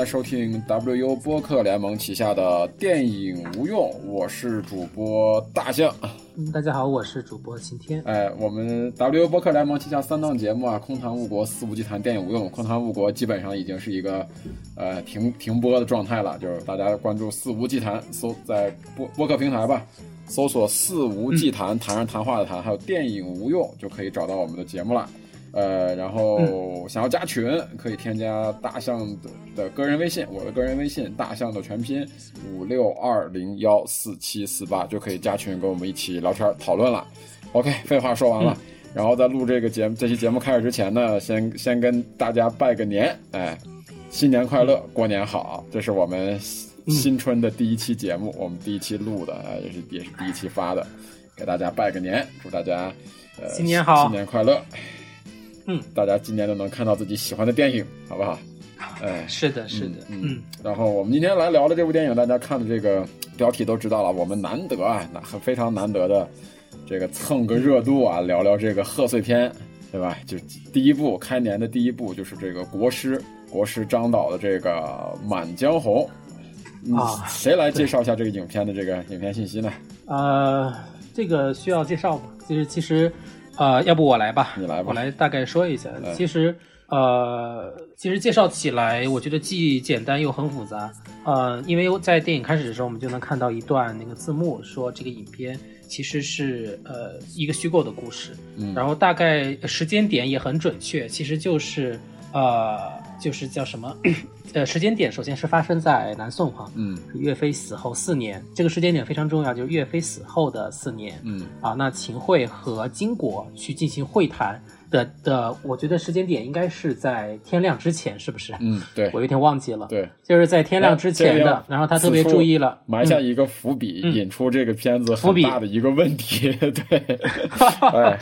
家收听 WU 播客联盟旗下的电影无用，我是主播大象。嗯，大家好，我是主播晴天。哎，我们 WU 播客联盟旗下三档节目啊，空谈误国、肆无忌谈、电影无用。空谈误国基本上已经是一个呃停停播的状态了，就是大家关注肆无忌谈，搜在播播客平台吧，搜索肆无忌谈，谈上谈话的谈，还有电影无用，就可以找到我们的节目了。呃，然后想要加群，可以添加大象的的个人微信，我的个人微信大象的全拼五六二零幺四七四八，就可以加群跟我们一起聊天讨论了。OK，废话说完了，然后在录这个节目这期节目开始之前呢，先先跟大家拜个年，哎，新年快乐，过年好！这是我们新春的第一期节目，我们第一期录的，哎，也是也是第一期发的，给大家拜个年，祝大家呃新年好新年快乐。嗯，大家今年都能看到自己喜欢的电影，好不好？哎，是的，是的，嗯嗯，然后我们今天来聊的这部电影，大家看的这个标题都知道了，我们难得啊，那很非常难得的这个蹭个热度啊，聊聊这个贺岁片，对吧？就第一部开年的第一部就是这个国师，国师张导的这个《满江红》嗯啊谁来介绍一下这个影片的这个影片信息呢？呃，这个需要介绍吗？就是其实，呃，要不我来吧，你来吧我来大概说一下。嗯其实，呃，其实介绍起来，我觉得既简单又很复杂。呃，因为在电影开始的时候，我们就能看到一段那个字幕，说这个影片其实是呃一个虚构的故事，嗯然后大概时间点也很准确，其实就是呃就是叫什么？呃，时间点首先是发生在南宋哈，嗯岳飞死后四年，这个时间点非常重要，就是岳飞死后的四年。嗯啊，那秦桧和金国去进行会谈的的，我觉得时间点应该是在天亮之前，是不是？嗯，对 我有点忘记了。，对，就是在天亮之前的，然后他特别注意了，嗯埋下一个伏笔，嗯引出这个片子伏笔很大的一个问题。对，哎，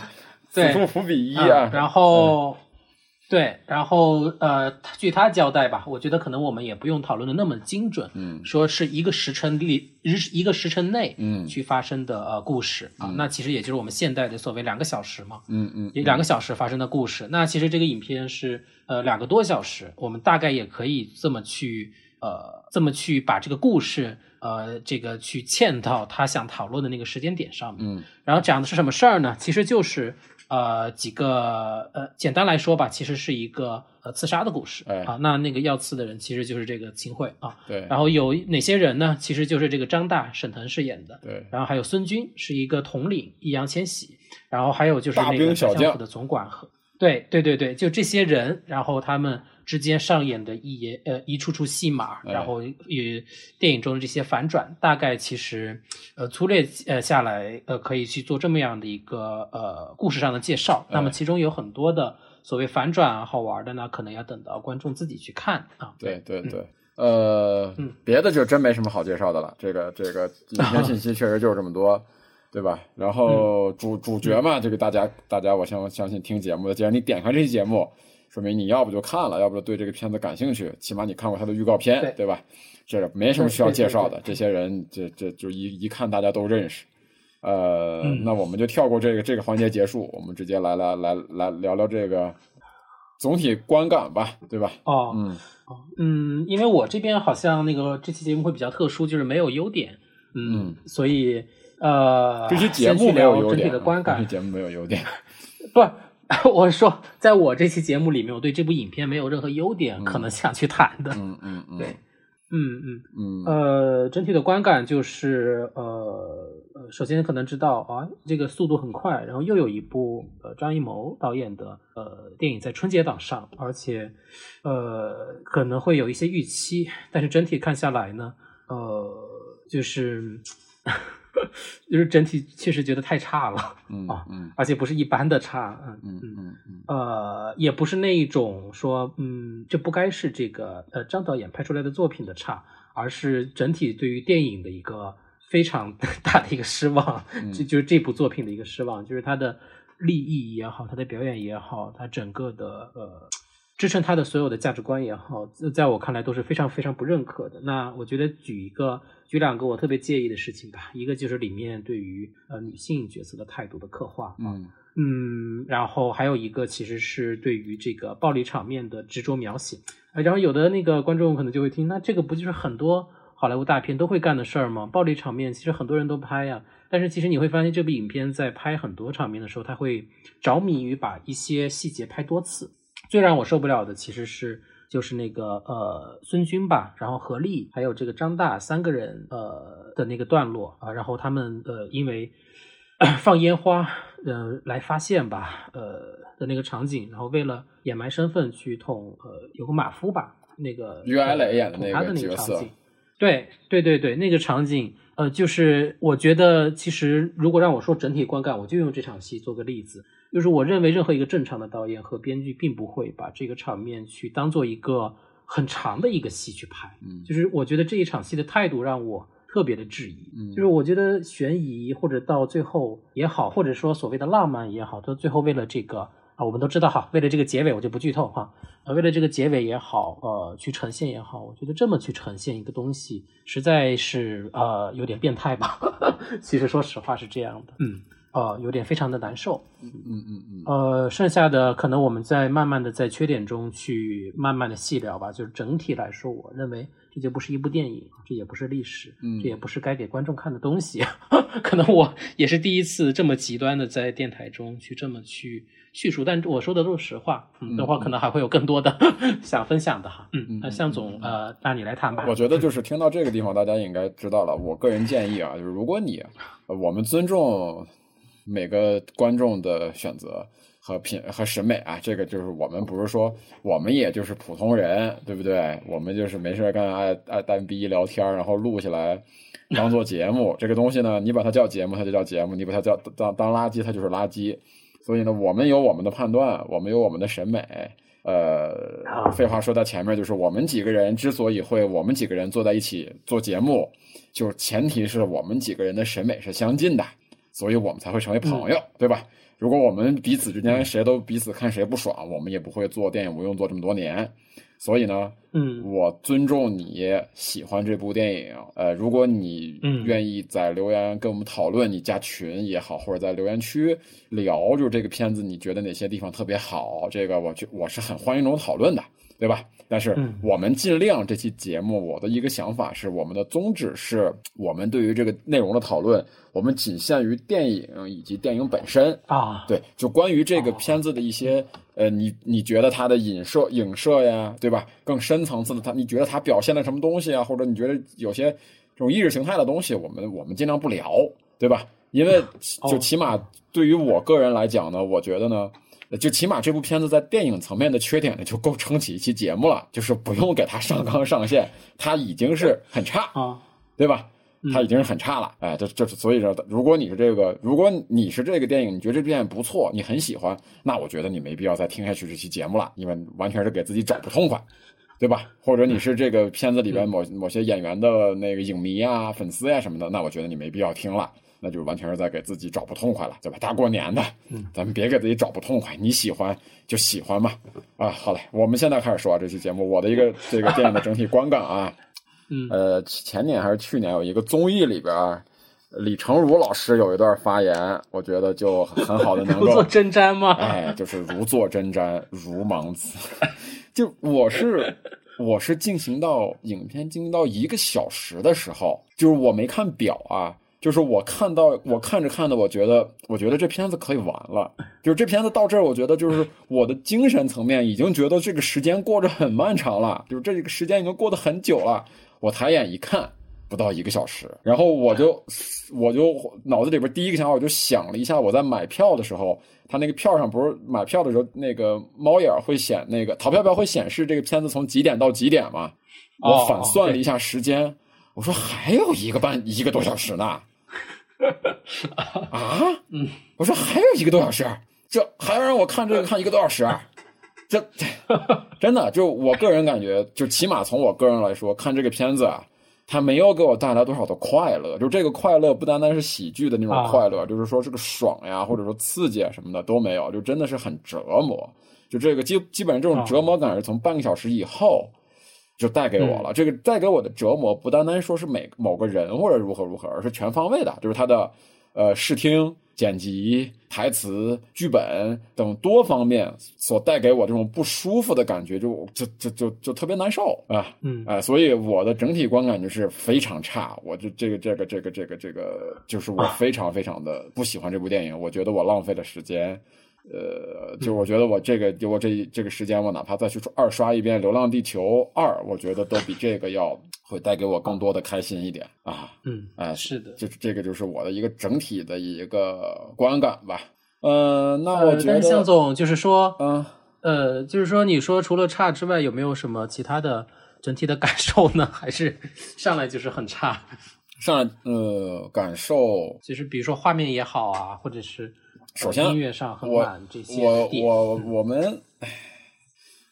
此对处伏笔一嗯啊。然后。对，然后呃，据他交代吧，我觉得可能我们也不用讨论的那么精准，嗯说是一个时辰里日一个时辰内嗯去发生的呃故事啊，那其实也就是我们现代的所谓两个小时嘛，嗯嗯也两个小时发生的故事。那其实这个影片是呃两个多小时，我们大概也可以这么去呃这么去把这个故事呃这个去嵌到他想讨论的那个时间点上面。嗯然后讲的是什么事儿呢？其实就是呃几个呃简单来说吧，其实是一个呃刺杀的故事、哎啊。那那个要刺的人其实就是这个秦桧啊。对，然后有哪些人呢？其实就是这个张大、沈腾饰演的。对，然后还有孙军是一个统领，易烊千玺，然后还有就是那个小将府的总管和对对对对，就这些人，然后他们之间上演的一演呃一处处戏码，哎然后与电影中的这些反转，大概其实呃粗略呃下来呃可以去做这么样的一个呃故事上的介绍。那么哎其中有很多的所谓反转啊好玩的呢，可能要等到观众自己去看啊。对对对。呃嗯，别的就真没什么好介绍的了。这个这个影片信息确实就是这么多，对吧？然嗯后主主角嘛，这个大家大家我相相信听节目的，既然你点开这期节目，说明你要不就看了，要不就对这个片子感兴趣，起码你看过他的预告片，对对吧？这没什么需要介绍的，对对对这些人这这就一一看大家都认识。呃，嗯那我们就跳过这个这个环节结束，我们直接来来来来聊聊这个总体观感吧，对吧？哦，嗯嗯，因为我这边好像那个这期节目会比较特殊，就是没有优点，嗯，所以呃，这期节目没有聊整体优点，啊的观感这期节目没有优点。不，我说，在我这期节目里面，我对这部影片没有任何优点可能想去谈的，嗯嗯 嗯，对，嗯嗯。嗯呃，整体的观感就是，呃呃，首先可能知道啊，这个速度很快，然后又有一部呃张艺谋导演的呃电影在春节档上，而且呃可能会有一些预期，但是整体看下来呢，呃，就是 就是整体确实觉得太差了，嗯啊嗯。而且不是一般的差，嗯嗯嗯嗯呃，也不是那一种说，嗯，这不该是这个呃张导演拍出来的作品的差，而是整体对于电影的一个非常 大的一个失望，嗯这就是这部作品的一个失望，就是他的立意也好，他的表演也好，他整个的呃支撑他的所有的价值观也好，在在我看来都是非常非常不认可的。那我觉得举一个举两个我特别介意的事情吧，一个就是里面对于呃女性角色的态度的刻画啊，嗯嗯，然后还有一个其实是对于这个暴力场面的执着描写，呃，然后有的那个观众可能就会听，那这个不就是很多好莱坞大片都会干的事儿吗？暴力场面其实很多人都拍呀，但是其实你会发现这部影片在拍很多场面的时候，他会着迷于把一些细节拍多次。最让我受不了的其实是就是那个呃孙军吧，然后何丽还有这个张大三个人呃的那个段落啊，然后他们呃因为。放烟花，呃，来发现吧，呃的那个场景，然后为了掩埋身份去捅，呃，有个马夫吧，那个于爱磊演的那个角色，对对对对，那个场景，呃，就是我觉得其实如果让我说整体观感，我就用这场戏做个例子，就是我认为任何一个正常的导演和编剧并不会把这个场面去当做一个很长的一个戏去拍，嗯，就是我觉得这一场戏的态度让我。特别的质疑，就是我觉得悬疑或者到最后也好，或者说所谓的浪漫也好，到最后为了这个啊，我们都知道哈，为了这个结尾我就不剧透哈，呃，为了这个结尾也好，呃，去呈现也好，我觉得这么去呈现一个东西，实在是呃有点变态吧。其实说实话是这样的，嗯，呃，有点非常的难受，嗯嗯嗯嗯，呃，剩下的可能我们在慢慢的在缺点中去慢慢的细聊吧。就是整体来说，我认为。这就不是一部电影，这也不是历史，这也不是该给观众看的东西。可能我也是第一次这么极端的在电台中去这么去叙述，但我说的都是实话。嗯，等会儿可能还会有更多的 想分享的哈。嗯嗯，那向总，呃，那你来谈吧。我觉得就是听到这个地方，大家应该知道了。我个人建议啊，就是如果你，我们尊重每个观众的选择。和品和审美啊，这个就是我们不是说我们也就是普通人，对不对？我们就是没事干爱爱单逼聊天，然后录下来当做节目。这个东西呢，你把它叫节目，它就叫节目；你把它叫当当垃圾，它就是垃圾。所以呢，我们有我们的判断，我们有我们的审美。呃，废话说到前面，就是我们几个人之所以会我们几个人坐在一起做节目，就是前提是我们几个人的审美是相近的，所以我们才会成为朋友，对吧？如果我们彼此之间谁都彼此看谁不爽，我们也不会做电影无用做这么多年。所以呢，嗯，我尊重你喜欢这部电影。呃，如果你愿意在留言跟我们讨论，你加群也好，或者在留言区聊，就是这个片子你觉得哪些地方特别好，这个我觉我是很欢迎这种讨论的。对吧？但是我们尽量这期节目，我的一个想法是，我们的宗旨是我们对于这个内容的讨论，我们仅限于电影以及电影本身啊。对，就关于这个片子的一些呃，你你觉得它的影射影射呀，对吧？更深层次的，它你觉得它表现了什么东西啊？或者你觉得有些这种意识形态的东西，我们我们尽量不聊，对吧？因为就起码对于我个人来讲呢，我觉得呢。就起码这部片子在电影层面的缺点呢，就够撑起一期节目了。就是不用给它上纲上线，它已经是很差啊，对吧？它已经是很差了。哎，这这所以说，如果你是这个，如果你是这个电影，你觉得这部电影不错，你很喜欢，那我觉得你没必要再听下去这期节目了，因为完全是给自己找不痛快，对吧？或者你是这个片子里边某某些演员的那个影迷啊、粉丝呀什么的，那我觉得你没必要听了。那就完全是在给自己找不痛快了，对吧？大过年的，咱们别给自己找不痛快。你喜欢就喜欢嘛。啊，好嘞，我们现在开始说这期节目，我的一个这个电影的整体观感啊。嗯，呃，前年还是去年有一个综艺里边，李成儒老师有一段发言，我觉得就很好的能 够如坐针毡吗？哎，就是如坐针毡，如芒刺。就我是我是进行到影片进行到一个小时的时候，就是我没看表啊。就是我看到我看着看着，我觉得我觉得这片子可以完了。就是这片子到这儿，我觉得就是我的精神层面已经觉得这个时间过着很漫长了，就是这个时间已经过得很久了。我抬眼一看，不到一个小时，然后我就我就脑子里边第一个想法，我就想了一下，我在买票的时候，他那个票上不是买票的时候那个猫眼会显那个淘票票会显示这个片子从几点到几点嘛？我反算了一下时间，我说还有一个半一个多小时呢。啊，嗯，我说还有一个多小时，这还要让我看这个看一个多小时，这 真的就我个人感觉，就起码从我个人来说，看这个片子啊，它没有给我带来多少的快乐。就这个快乐不单单是喜剧的那种快乐，就是说这个爽呀，或者说刺激啊什么的都没有，就真的是很折磨。就这个基基本上这种折磨感是从半个小时以后。就带给我了，这个带给我的折磨不单单说是每某个人或者如何如何，而是全方位的，就是他的呃视听剪辑、台词、剧本等多方面所带给我这种不舒服的感觉，就就就就就特别难受啊！嗯哎，所以我的整体观感就是非常差。我就这个这个这个这个这个，就是我非常非常的不喜欢这部电影。我觉得我浪费了时间。呃，就我觉得我这个我这这个时间，我哪怕再去二刷一遍《流浪地球二》，我觉得都比这个要会带给我更多的开心一点啊。嗯，哎，是的，就这个就是我的一个整体的一个观感吧。呃，那我呃，觉得，向总就是说，嗯，呃，就是说，你说除了差之外，有没有什么其他的整体的感受呢？还是上来就是很差？上来呃感受，就是比如说画面也好啊，或者是首先音乐上很这些我我我们，唉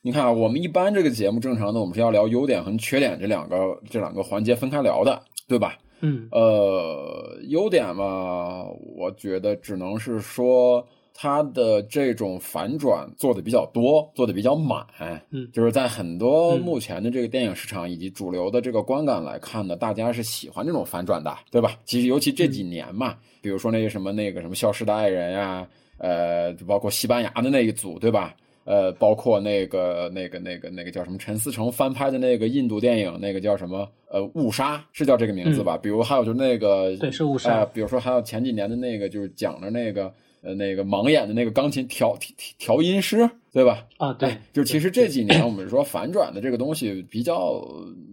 你看啊，我们一般这个节目正常的，我们是要聊优点和缺点这两个这两个环节分开聊的，对吧？嗯呃，优点嘛，我觉得只能是说它的这种反转做的比较多，做的比较满。嗯就是在很多嗯目前的这个电影市场以及主流的这个观感来看呢，大家是喜欢这种反转的，对吧？其实尤其这几年嘛，比如说那个什么那个什么《消失的爱人》呀，呃，就包括西班牙的那一组，对吧？呃，包括那个、那个、那个、那个叫什么陈思诚翻拍的那个印度电影，那个叫什么？呃，误杀是叫这个名字吧？比如还有就是那个，嗯对是误杀呃比如说还有前几年的那个，就是讲的那个呃那个盲眼的那个钢琴调调调音师，对吧？啊，对哎，就其实这几年我们说反转的这个东西比较，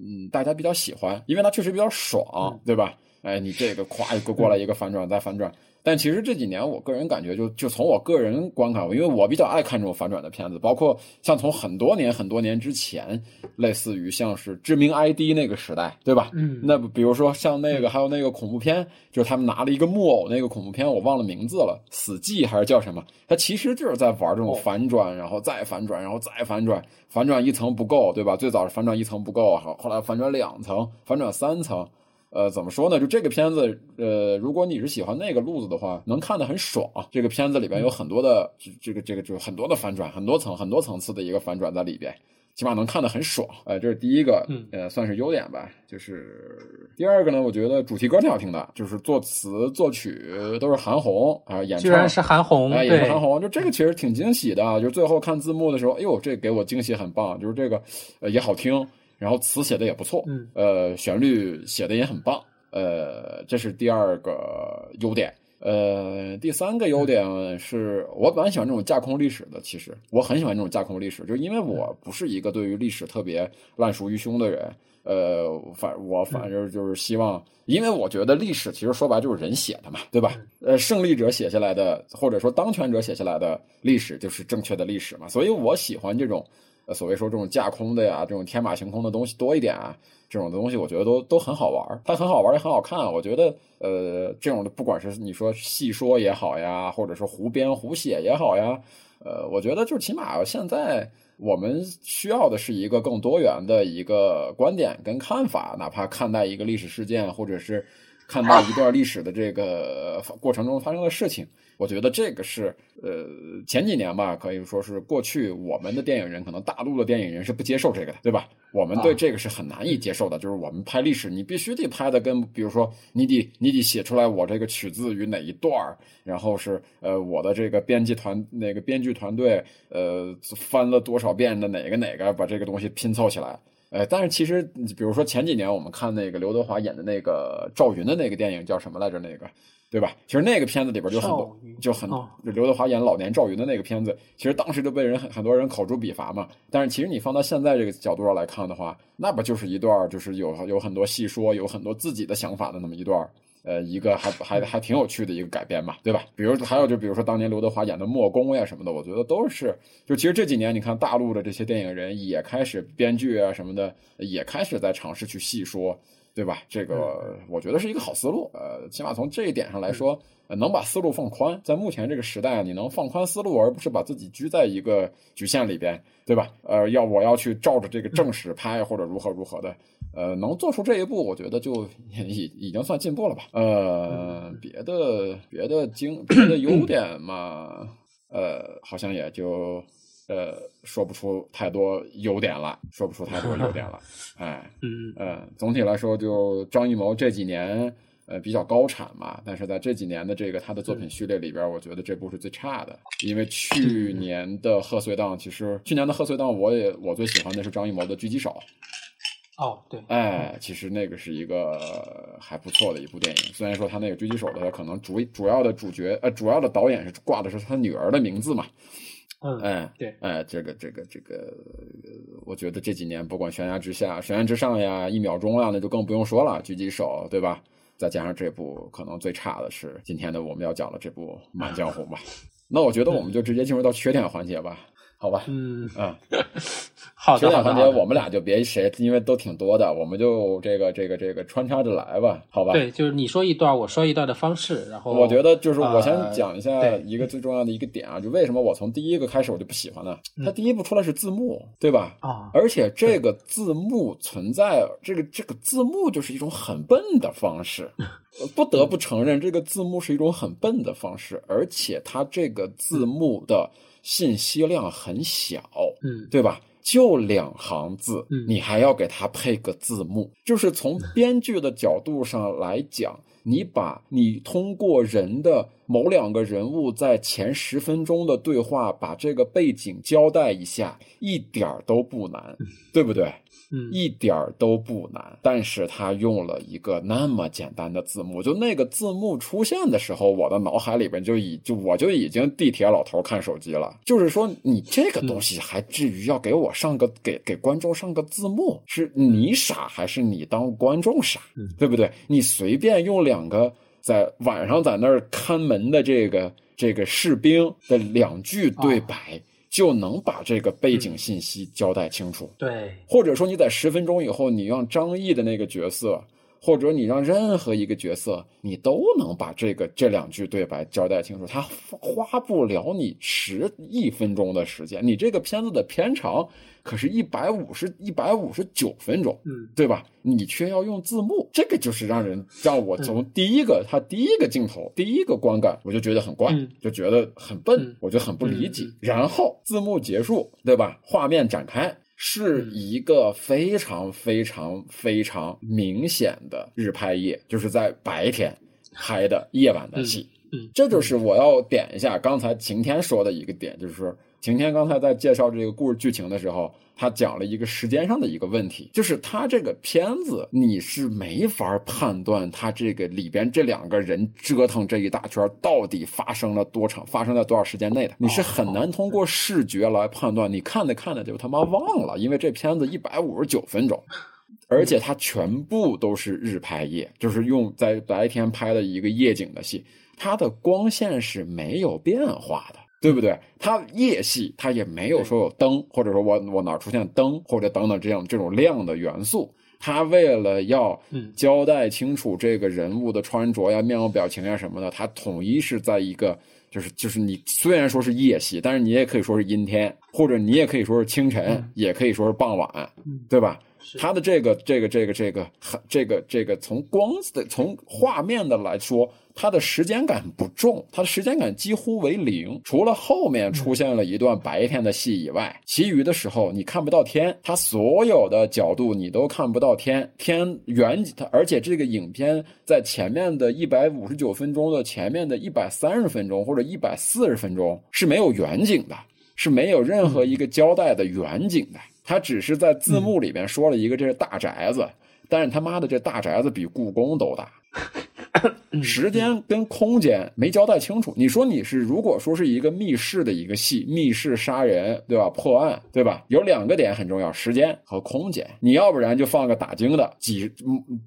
嗯，大家比较喜欢，因为它确实比较爽，对吧？哎，你这个咵一个过来一个反转再反转，但其实这几年我个人感觉就就从我个人观看，因为我比较爱看这种反转的片子，包括像从很多年很多年之前，类似于像是知名 ID 那个时代，对吧？嗯那比如说像那个还有那个恐怖片，就是他们拿了一个木偶那个恐怖片，我忘了名字了，死寂还是叫什么？它其实就是在玩这种哦反转，然后再反转，然后再反转，反转一层不够，对吧？最早是反转一层不够，后，后来反转两层，反转三层。呃，怎么说呢？就这个片子，呃，如果你是喜欢那个路子的话，能看得很爽。这个片子里边有很多的，这这个这个就很多的反转，很多层很多层次的一个反转在里边，起码能看得很爽。呃，这是第一个，嗯呃，算是优点吧。就是第二个呢，我觉得主题歌挺好听的，就是作词作曲都是韩红啊、演唱居然是韩红，哎，也是对韩红，就这个其实挺惊喜的啊。就是最后看字幕的时候，哎呦，这给我惊喜很棒，就是这个呃也好听，然后词写的也不错，嗯，呃，旋律写的也很棒，呃，这是第二个优点。呃，第三个优点是我蛮喜欢这种架空历史的。其实我很喜欢这种架空历史，就是因为我不是一个对于历史特别烂熟于胸的人。呃，反我反正就是希望，因为我觉得历史其实说白就是人写的嘛，对吧？呃，胜利者写下来的，或者说当权者写下来的历史就是正确的历史嘛。所以我喜欢这种，呃，所谓说这种架空的呀，这种天马行空的东西多一点啊。这种的东西我觉得都都很好玩，它很好玩也很好看。我觉得，呃，这种的不管是你说细说也好呀，或者是胡编胡写也好呀，呃，我觉得就起码现在我们需要的是一个更多元的一个观点跟看法，哪怕看待一个历史事件，或者是看待一段历史的这个过程中发生的事情。我觉得这个是呃前几年吧，可以说是过去我们的电影人，可能大陆的电影人是不接受这个的，对吧？我们对这个是很难以接受的，就是我们拍历史，你必须得拍的跟，比如说你得你得写出来我这个取自于哪一段儿，然后是呃我的这个编辑团那个编剧团队呃翻了多少遍的哪个哪个把这个东西拼凑起来。呃，但是其实，比如说前几年我们看那个刘德华演的那个赵云的那个电影叫什么来着？那个，对吧？其实那个片子里边就很就很刘德华演老年赵云的那个片子，其实当时就被人很很多人口诛笔伐嘛。但是其实你放到现在这个角度上来看的话，那不就是一段就是有有很多戏说，有很多自己的想法的那么一段。呃，一个还还还挺有趣的一个改编嘛，对吧？比如还有就比如说当年刘德华演的《墨攻》呀什么的，我觉得都是就其实这几年你看大陆的这些电影人也开始编剧啊什么的，也开始在尝试去细说，对吧？这个我觉得是一个好思路。呃，起码从这一点上来说，呃能把思路放宽，在目前这个时代，你能放宽思路，而不是把自己拘在一个局限里边，对吧？呃，要我要去照着这个正史拍或者如何如何的。呃，能做出这一步，我觉得就已已经算进步了吧。呃，别的别的经别的优点嘛，呃，好像也就呃说不出太多优点了，说不出太多优点了。哎，嗯呃，总体来说，就张艺谋这几年呃比较高产嘛。但是在这几年的这个他的作品序列里边，我觉得这部是最差的。因为 去年的贺岁档，其实去年的贺岁档，我也我最喜欢的是张艺谋的《狙击手》。哦，对，哎，其实那个是一个还不错的一部电影。虽然说他那个狙击手的可能主主要的主角呃主要的导演是挂的是他女儿的名字嘛。嗯，哎，对，哎，这个这个这个，我觉得这几年不管悬崖之下、悬崖之上呀、一秒钟啊，那就更不用说了，狙击手，对吧？再加上这部可能最差的是今天的我们要讲的这部《满江红》吧。那我觉得我们就直接进入到缺点环节吧。好吧，嗯嗯，好的，环节我们俩就别谁，因为都挺多的，我们就这个这个这个穿插着来吧，好吧？对，就是你说一段，我说一段的方式，然后我觉得就是我先讲一下一个最重要的一个点啊，就为什么我从第一个开始我就不喜欢呢？它第一部出来是字幕，对吧？啊，而且这个字幕存在，这个这个字幕就是一种很笨的方式，不得不承认，这个字幕是一种很笨的方式，而且它这个字幕的。信息量很小，嗯，对吧？就两行字，嗯，你还要给它配个字幕，就是从 编剧的角度上来讲，你把你通过人的某两个人物在前十分钟的对话，把这个背景交代一下，一点都不难，对不对？一点都不难，但是他用了一个那么简单的字幕，就那个字幕出现的时候，我的脑海里边就已就我就已经地铁老头看手机了。就是说，你这个东西还至于要给我上个给给观众上个字幕？是你傻还是你当观众傻？对不对？你随便用两个在晚上在那儿看门的这个这个士兵的两句对白。就能把这个背景信息交代清楚。对，或者说你在十分钟以后，你让张译的那个角色，或者你让任何一个角色，你都能把这个这两句对白交代清楚。他花不了你十一分钟的时间。你这个片子的片长。可是，一百五十一百五十九分钟，嗯，对吧？你却要用字幕，这个就是让人让我从第一个他第一个镜头第一个观感，我就觉得很怪，就觉得很笨，我就很不理解。然后字幕结束，对吧？画面展开，是一个非常非常非常明显的日拍夜，就是在白天拍的夜晚的戏。嗯，这就是我要点一下刚才晴天说的一个点，就是说。晴天刚才在介绍这个故事剧情的时候，他讲了一个时间上的一个问题，就是他这个片子你是没法判断他这个里边这两个人折腾这一大圈到底发生了多长，发生在多少时间内的，你是很难通过视觉来判断。你看着看着就他妈忘了，因为这片子一百五十九分钟，而且它全部都是日拍夜，就是用在白天拍的一个夜景的戏，它的光线是没有变化的。对不对？它夜戏，它也没有说有灯，或者说我我哪出现灯或者等等这样这种亮的元素。它为了要交代清楚这个人物的穿着呀、面部表情呀什么的，它统一是在一个就是就是你虽然说是夜戏，但是你也可以说是阴天，或者你也可以说是清晨，也可以说是傍晚，对吧？它的这个这个这个这个这个这个从光的从画面的来说。它的时间感不重，它的时间感几乎为零。除了后面出现了一段白天的戏以外，其余的时候你看不到天。它所有的角度你都看不到天，天远景它，而且这个影片在前面的一百五十九分钟的前面的一百三十分钟或者一百四十分钟是没有远景的，是没有任何一个交代的远景的。它只是在字幕里边说了一个这是大宅子，但是他妈的这大宅子比故宫都大。时间跟空间没交代清楚。你说你是如果说是一个密室的一个戏，密室杀人，对吧？破案，对吧？有两个点很重要，时间和空间。你要不然就放个打更的几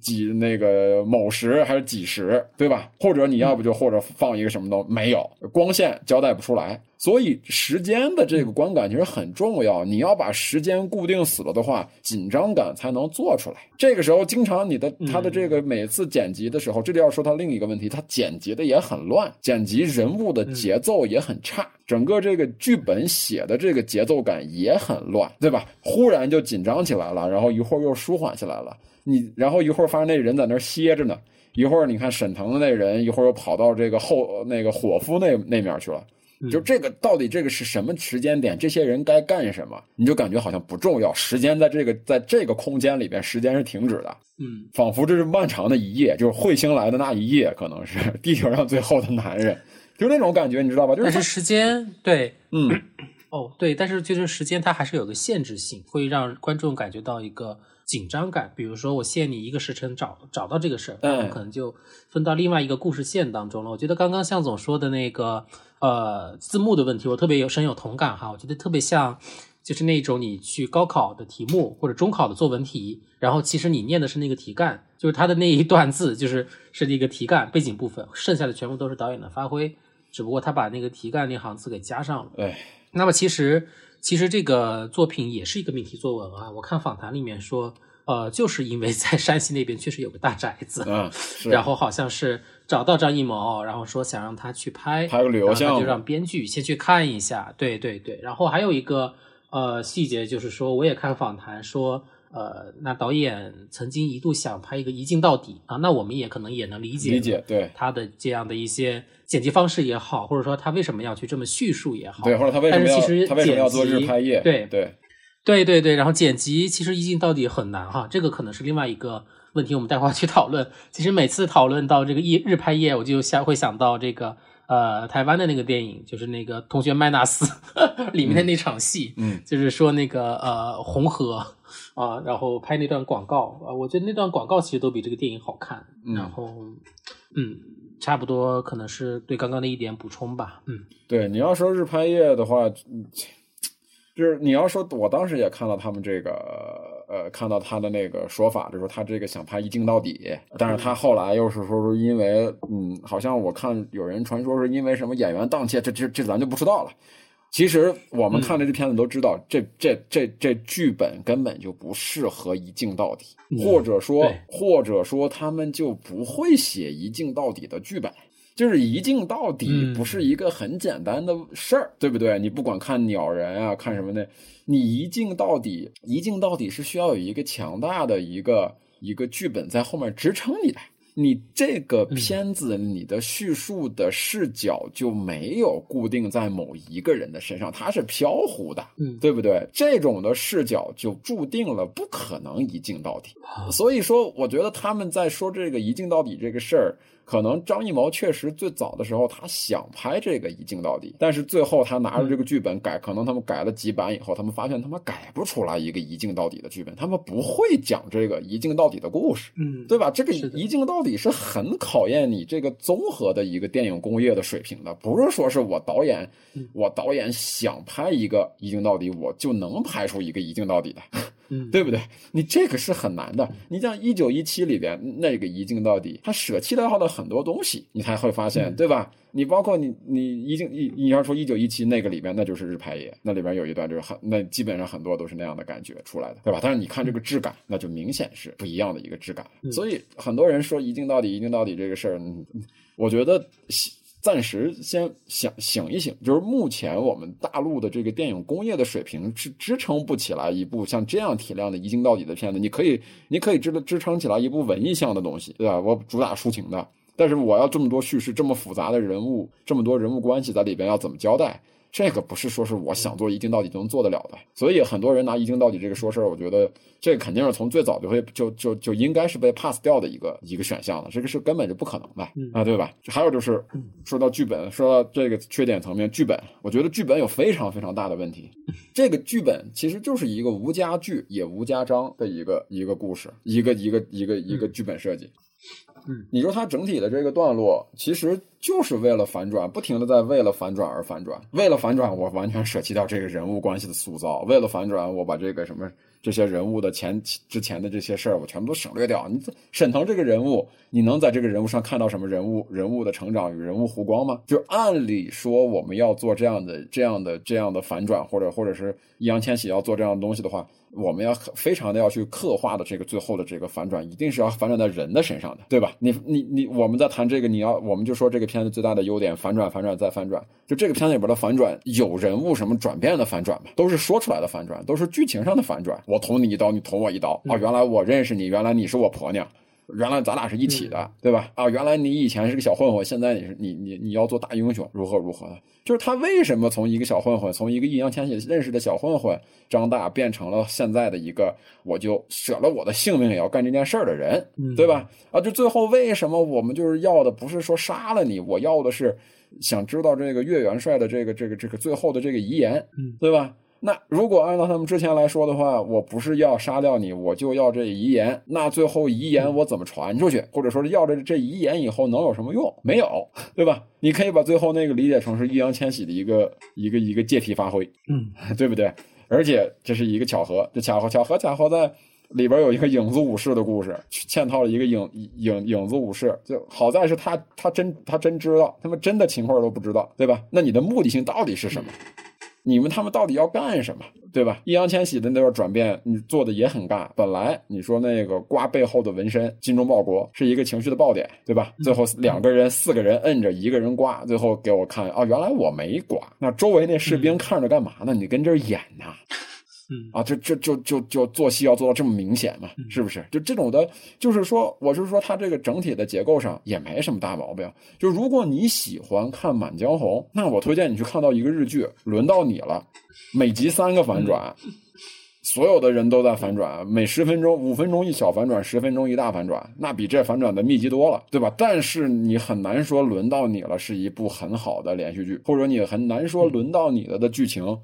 几那个某时还是几时，对吧？或者你要不就或者放一个什么都没有，光线交代不出来。所以时间的这个观感其实很重要，你要把时间固定死了的话，紧张感才能做出来。这个时候，经常你的他的这个每次剪辑的时候，这就要说他另一个问题，他剪辑的也很乱，剪辑人物的节奏也很差，整个这个剧本写的这个节奏感也很乱，对吧？忽然就紧张起来了，然后一会儿又舒缓起来了，你然后一会儿发现那人在那儿歇着呢，一会儿你看沈腾的那人一会儿又跑到这个后那个伙夫那那面去了。就这个到底这个是什么时间点？这些人该干什么？你就感觉好像不重要。时间在这个在这个空间里边，时间是停止的。嗯，仿佛这是漫长的一夜，就是彗星来的那一夜，可能是地球上最后的男人，就那种感觉，你知道吧？就但是时间对，嗯，哦对，但是就是时间它还是有个限制性，会让观众感觉到一个紧张感。比如说我限你一个时辰找找到这个事儿，嗯可能就分到另外一个故事线当中了。我觉得刚刚向总说的那个呃字幕的问题，我特别有深有同感哈。我觉得特别像就是那种你去高考的题目或者中考的作文题，然后其实你念的是那个题干，就是它的那一段字就是是那个题干背景部分，剩下的全部都是导演的发挥，只不过他把那个题干那行字给加上了。哎，那么其实其实这个作品也是一个命题作文啊。我看访谈里面说，呃，就是因为在山西那边确实有个大宅子，嗯，然后好像是找到张艺谋，然后说想让他去拍，拍个旅游项目就让编剧先去看一下。对对对，然后还有一个呃细节就是说，我也看访谈说。呃，那导演曾经一度想拍一个一镜到底啊，那我们也可能也能理解理解，对他的这样的一些剪辑方式也好，或者说他为什么要去这么叙述也好，对，或者他为什么但是其实要他为什么要做日拍夜？对对，对对对，然后剪辑其实一镜到底很难哈，这个可能是另外一个问题，我们待会儿去讨论。其实每次讨论到这个日日拍夜，我就想会想到这个呃台湾的那个电影，就是那个《同学麦纳斯》里面的那场戏，嗯，就是说那个呃红河啊，然后拍那段广告啊，我觉得那段广告其实都比这个电影好看。嗯然后嗯，差不多可能是对刚刚的一点补充吧。嗯对，你要说日拍夜的话，嗯就是你要说，我当时也看到他们这个，呃，看到他的那个说法，就是说他这个想拍一镜到底，但是他后来又是说是因为，嗯，好像我看有人传说是因为什么演员档期，这这这咱就不知道了。其实我们看这片子都知道，这这这这剧本根本就不适合一镜到底，嗯或者说或者说他们就不会写一镜到底的剧本。就是一镜到底嗯不是一个很简单的事儿，对不对？你不管看鸟人啊，看什么的，你一镜到底，一镜到底是需要有一个强大的一个一个剧本在后面支撑你的。你这个片子，你的叙述的视角就没有固定在某一个人的身上，它是飘忽的，嗯对不对？这种的视角就注定了不可能一镜到底。所以说，我觉得他们在说这个一镜到底这个事儿，可能张艺谋确实最早的时候他想拍这个一镜到底，但是最后他拿着这个剧本改，可能他们改了几版以后，他们发现他们改不出来一个一镜到底的剧本，他们不会讲这个一镜到底的故事。嗯，对吧？这个一镜到底是很考验你这个综合的一个电影工业的水平的，不是说是我导演，嗯我导演想拍一个一镜到底，我就能拍出一个一镜到底的，嗯对不对？你这个是很难的。你像一九一七里边那个一镜到底，他舍弃掉了很多东西，你才会发现，嗯对吧？你包括你你一镜一你要说一九一七那个里边，那就是日拍夜，那里边有一段就是很那基本上很多都是那样的感觉出来的，对吧？但是你看这个质感，那就明显是不一样的一个质感。嗯所以很多人说一镜到底，一镜到底这个事儿，嗯我觉得暂时先醒醒一醒，就是目前我们大陆的这个电影工业的水平是支撑不起来一部像这样体量的一镜到底的片子。你可以，你可以支支撑起来一部文艺向的东西，对吧？我主打抒情的，但是我要这么多叙事，这么复杂的人物，这么多人物关系在里边，要怎么交代？这个不是说是我想做一镜到底就能做得了的，所以很多人拿一镜到底这个说事儿，我觉得这个肯定是从最早就会就就就应该是被 pass 掉的一个一个选项了，这个是根本就不可能的嗯啊，对吧？还有就是说到剧本，说到这个缺点层面，剧本，我觉得剧本有非常非常大的问题。这个剧本其实就是一个无家剧也无家章的一个一个故事，一个一个一个一个剧本设计。嗯，你说它整体的这个段落，其实就是为了反转，不停的在为了反转而反转。为了反转，我完全舍弃掉这个人物关系的塑造；为了反转，我把这个什么这些人物的前之前的这些事儿，我全部都省略掉。你这沈腾这个人物，你能在这个人物上看到什么人物人物的成长与人物弧光吗？就按理说，我们要做这样的这样的这样的反转，或者或者是易烊千玺要做这样的东西的话，我们要非常的要去刻画的这个最后的这个反转，一定是要反转在人的身上的，对吧？你你你，我们在谈这个，你要我们就说这个片子最大的优点，反转反转再反转。就这个片子里边的反转，有人物什么转变的反转吗？都是说出来的反转，都是剧情上的反转。我捅你一刀，你捅我一刀，啊，原来我认识你，原来你是我婆娘。原来咱俩是一起的，对吧？啊，原来你以前是个小混混，现在你是你你你要做大英雄，如何如何的？就是他为什么从一个小混混，从一个易烊千玺认识的小混混张大，变成了现在的一个我就舍了我的性命也要干这件事儿的人，对吧？啊，就最后为什么我们就是要的不是说杀了你，我要的是想知道这个岳元帅的这个这个这个最后的这个遗言，对吧？那如果按照他们之前来说的话，我不是要杀掉你，我就要这遗言。那最后遗言我怎么传出去？或者说是要这这遗言以后能有什么用？没有，对吧？你可以把最后那个理解成是易烊千玺的一个一个一个借题发挥，嗯，对不对？而且这是一个巧合，这巧合巧合巧合在里边有一个影子武士的故事，嵌套了一个影影影子武士。就好在是他他真他真知道，他们真的情况都不知道，对吧？那你的目的性到底是什么？你们他们到底要干什么，对吧？易烊千玺的那段转变，你做的也很尬。本来你说那个刮背后的纹身，精忠报国是一个情绪的爆点，对吧？最后两个人、四个人摁着一个人刮，最后给我看啊，原来我没刮。那周围那士兵看着干嘛呢？你跟这儿演呢？嗯啊，就就就就就做戏要做到这么明显嘛？是不是？就这种的，就是说，我是说，它这个整体的结构上也没什么大毛病。就如果你喜欢看《满江红》，那我推荐你去看到一个日剧，轮到你了，每集三个反转，所有的人都在反转，每十分钟五分钟一小反转，十分钟一大反转，那比这反转的密集多了，对吧？但是你很难说轮到你了是一部很好的连续剧，或者你很难说轮到你了的剧情。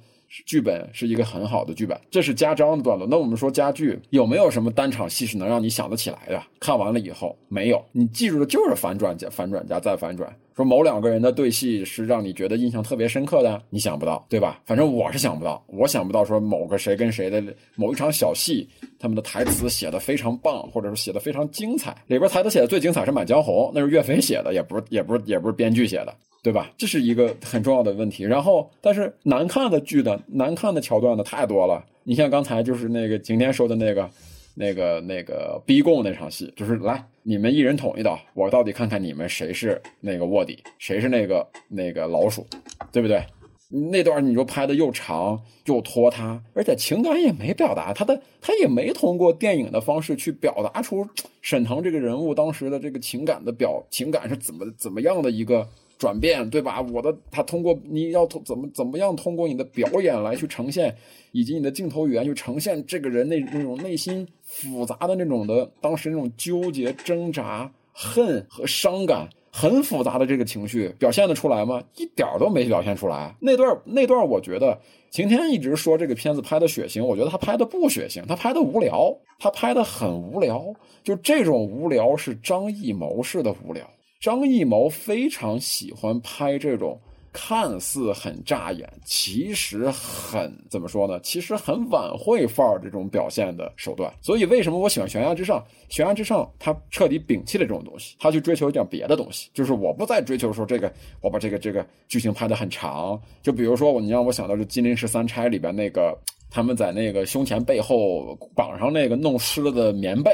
剧本是一个很好的剧本，这是家章的段落。那我们说家剧有没有什么单场戏是能让你想得起来的？看完了以后没有，你记住的就是反转加反转加再反转。说某两个人的对戏是让你觉得印象特别深刻的，你想不到，对吧？反正我是想不到，我想不到说某个谁跟谁的某一场小戏，他们的台词写的非常棒，或者是写的非常精彩。里边台词写的最精彩是《满江红》，那是岳飞写的，也不是也不是也不是编剧写的。对吧？这是一个很重要的问题。然后，但是难看的剧的、难看的桥段的太多了。你像刚才就是那个今天说的那个、那个、那个逼供那场戏，就是来你们一人捅一刀，我到底看看你们谁是那个卧底，谁是那个那个老鼠，对不对？那段你就拍的又长又拖沓，而且情感也没表达，他的他也没通过电影的方式去表达出沈腾这个人物当时的这个情感的表情感是怎么怎么样的一个。转变对吧？我的他通过你要通怎么怎么样通过你的表演来去呈现，以及你的镜头语言去呈现这个人那那种内心复杂的那种的当时那种纠结挣扎、恨和伤感，很复杂的这个情绪表现得出来吗？一点都没表现出来。那段那段，我觉得晴天一直说这个片子拍的血腥，我觉得他拍的不血腥，他拍的无聊，他拍的很无聊。就这种无聊是张艺谋式的无聊。张艺谋非常喜欢拍这种看似很扎眼，其实很怎么说呢？其实很晚会范儿这种表现的手段。所以为什么我喜欢《悬崖之上》？《悬崖之上》他彻底摒弃了这种东西，他去追求一点别的东西。就是我不再追求说这个，我把这个这个剧情拍得很长。就比如说我，你让我想到就《金陵十三钗》里边那个，他们在那个胸前背后绑上那个弄湿了的棉被。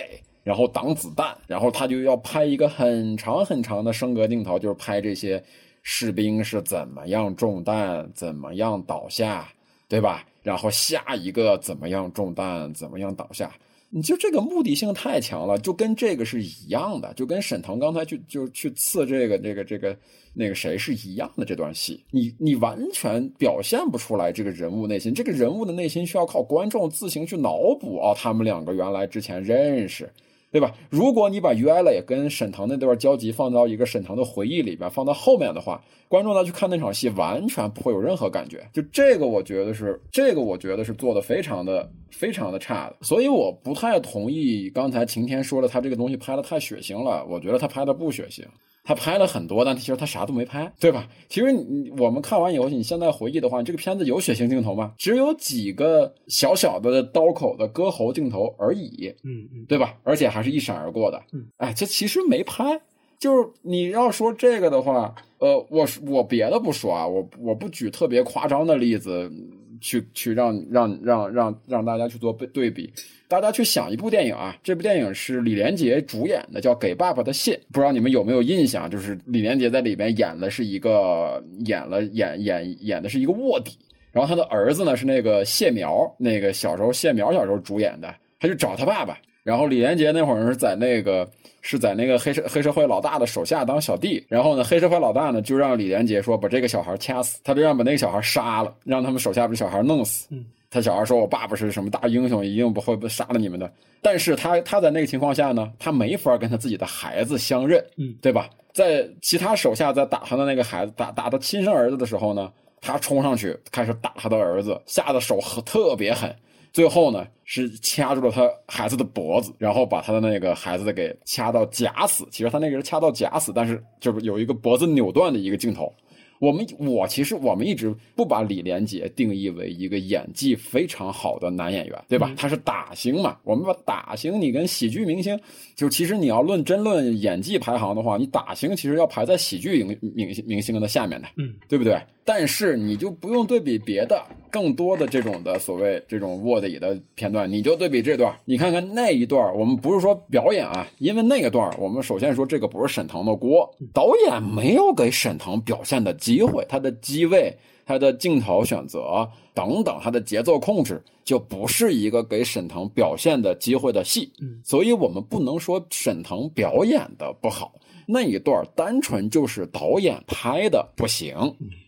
然后挡子弹，然后他就要拍一个很长很长的升格镜头，就是拍这些士兵是怎么样中弹，怎么样倒下，对吧？然后下一个怎么样中弹，怎么样倒下？你就这个目的性太强了，就跟这个是一样的，就跟沈腾刚才去就去刺这个这个这个那个谁是一样的这段戏，你你完全表现不出来这个人物内心，这个人物的内心需要靠观众自行去脑补啊，他们两个原来之前认识。对吧？如果你把于艾磊跟沈腾那段交集放到一个沈腾的回忆里边，放到后面的话，观众再去看那场戏，完全不会有任何感觉。就这个，我觉得是这个，我觉得是做的非常的非常的差的。所以我不太同意刚才晴天说的，他这个东西拍的太血腥了。我觉得他拍的不血腥。他拍了很多，但其实他啥都没拍，对吧？其实你我们看完以后，你现在回忆的话，这个片子有血腥镜头吗？只有几个小小的刀口的割喉镜头而已，嗯嗯，对吧？而且还是一闪而过的，嗯，哎，这其实没拍。就是你要说这个的话，呃，我我别的不说啊，我我不举特别夸张的例子去去让让让让让大家去做对比。大家去想一部电影啊，这部电影是李连杰主演的，叫《给爸爸的信》，不知道你们有没有印象？就是李连杰在里边演的是一个演了演演演的是一个卧底，然后他的儿子呢是那个谢苗，那个小时候谢苗小时候主演的，他就找他爸爸。然后李连杰那会儿是在那个是在那个黑社黑社会老大的手下当小弟，然后呢，黑社会老大呢就让李连杰说把这个小孩掐死，他就让把那个小孩杀了，让他们手下把小孩弄死。嗯，他小孩说：“我爸爸是什么大英雄，一定不会不杀了你们的。”但是他他在那个情况下呢，他没法跟他自己的孩子相认，嗯，对吧？在其他手下在打他的那个孩子，打打他亲生儿子的时候呢，他冲上去开始打他的儿子，下的手很特别狠。最后呢，是掐住了他孩子的脖子，然后把他的那个孩子给掐到假死。其实他那个是掐到假死，但是就是有一个脖子扭断的一个镜头。我们我其实我们一直不把李连杰定义为一个演技非常好的男演员，对吧？他是打星嘛。我们把打星你跟喜剧明星，就其实你要论真论演技排行的话，你打星其实要排在喜剧明明明星的下面的，嗯，对不对？但是你就不用对比别的更多的这种的所谓这种卧底的片段，你就对比这段，你看看那一段。我们不是说表演啊，因为那个段我们首先说这个不是沈腾的锅，导演没有给沈腾表现的机会，他的机位、他的镜头选择等等，他的节奏控制就不是一个给沈腾表现的机会的戏。嗯，所以我们不能说沈腾表演的不好，那一段单纯就是导演拍的不行。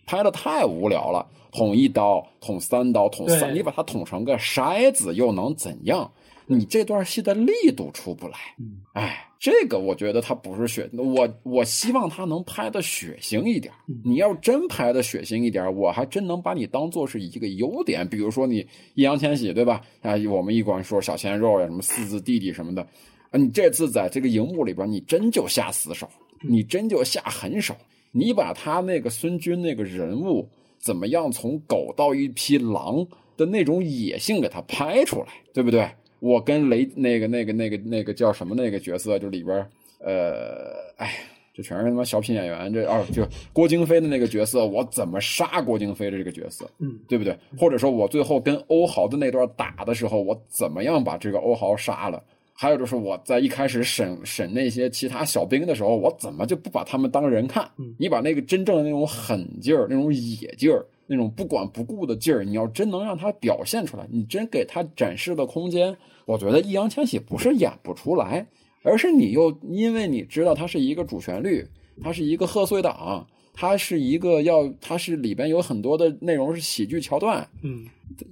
拍的太无聊了，捅一刀，捅三刀，捅三，对你把它捅成个筛子又能怎样？你这段戏的力度出不来。嗯，哎，这个我觉得他不是血，我我希望他能拍的血腥一点。嗯你要真拍的血腥一点，我还真能把你当做是一个优点。比如说你易烊千玺，对吧？啊，我们一管说小鲜肉呀，什么四字弟弟什么的，啊，你这次在这个荧幕里边，你真就下死手，你真就下狠手。你把他那个孙军那个人物怎么样从狗到一匹狼的那种野性给他拍出来，对不对？我跟雷那个那个那个那个叫什么那个角色，就里边呃，哎，这全是他妈小品演员，这哦，就郭京飞的那个角色，我怎么杀郭京飞的这个角色，嗯，对不对？或者说我最后跟欧豪的那段打的时候，我怎么样把这个欧豪杀了？还有就是我在一开始审审那些其他小兵的时候，我怎么就不把他们当人看？你把那个真正的那种狠劲儿、那种野劲儿、那种不管不顾的劲儿，你要真能让他表现出来，你真给他展示的空间，我觉得易烊千玺不是演不出来，而是你又因为你知道他是一个主旋律，他是一个贺岁档，它是一个要，它是里边有很多的内容是喜剧桥段，嗯，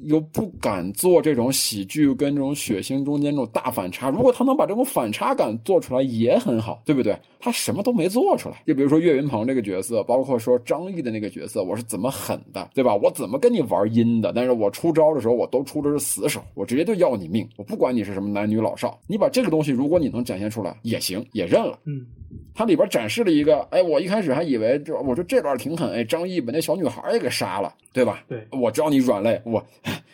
又不敢做这种喜剧跟这种血腥中间这种大反差。如果他能把这种反差感做出来，也很好，对不对？他什么都没做出来。就比如说岳云鹏这个角色，包括说张译的那个角色，我是怎么狠的，对吧？我怎么跟你玩阴的？但是我出招的时候，我都出的是死手，我直接就要你命，我不管你是什么男女老少。你把这个东西，如果你能展现出来，也行，也认了。嗯，它里边展示了一个，哎，我一开始还以为这，我说这段挺狠，哎，张译把那小女孩也给杀了，对吧？对我知道你软肋，我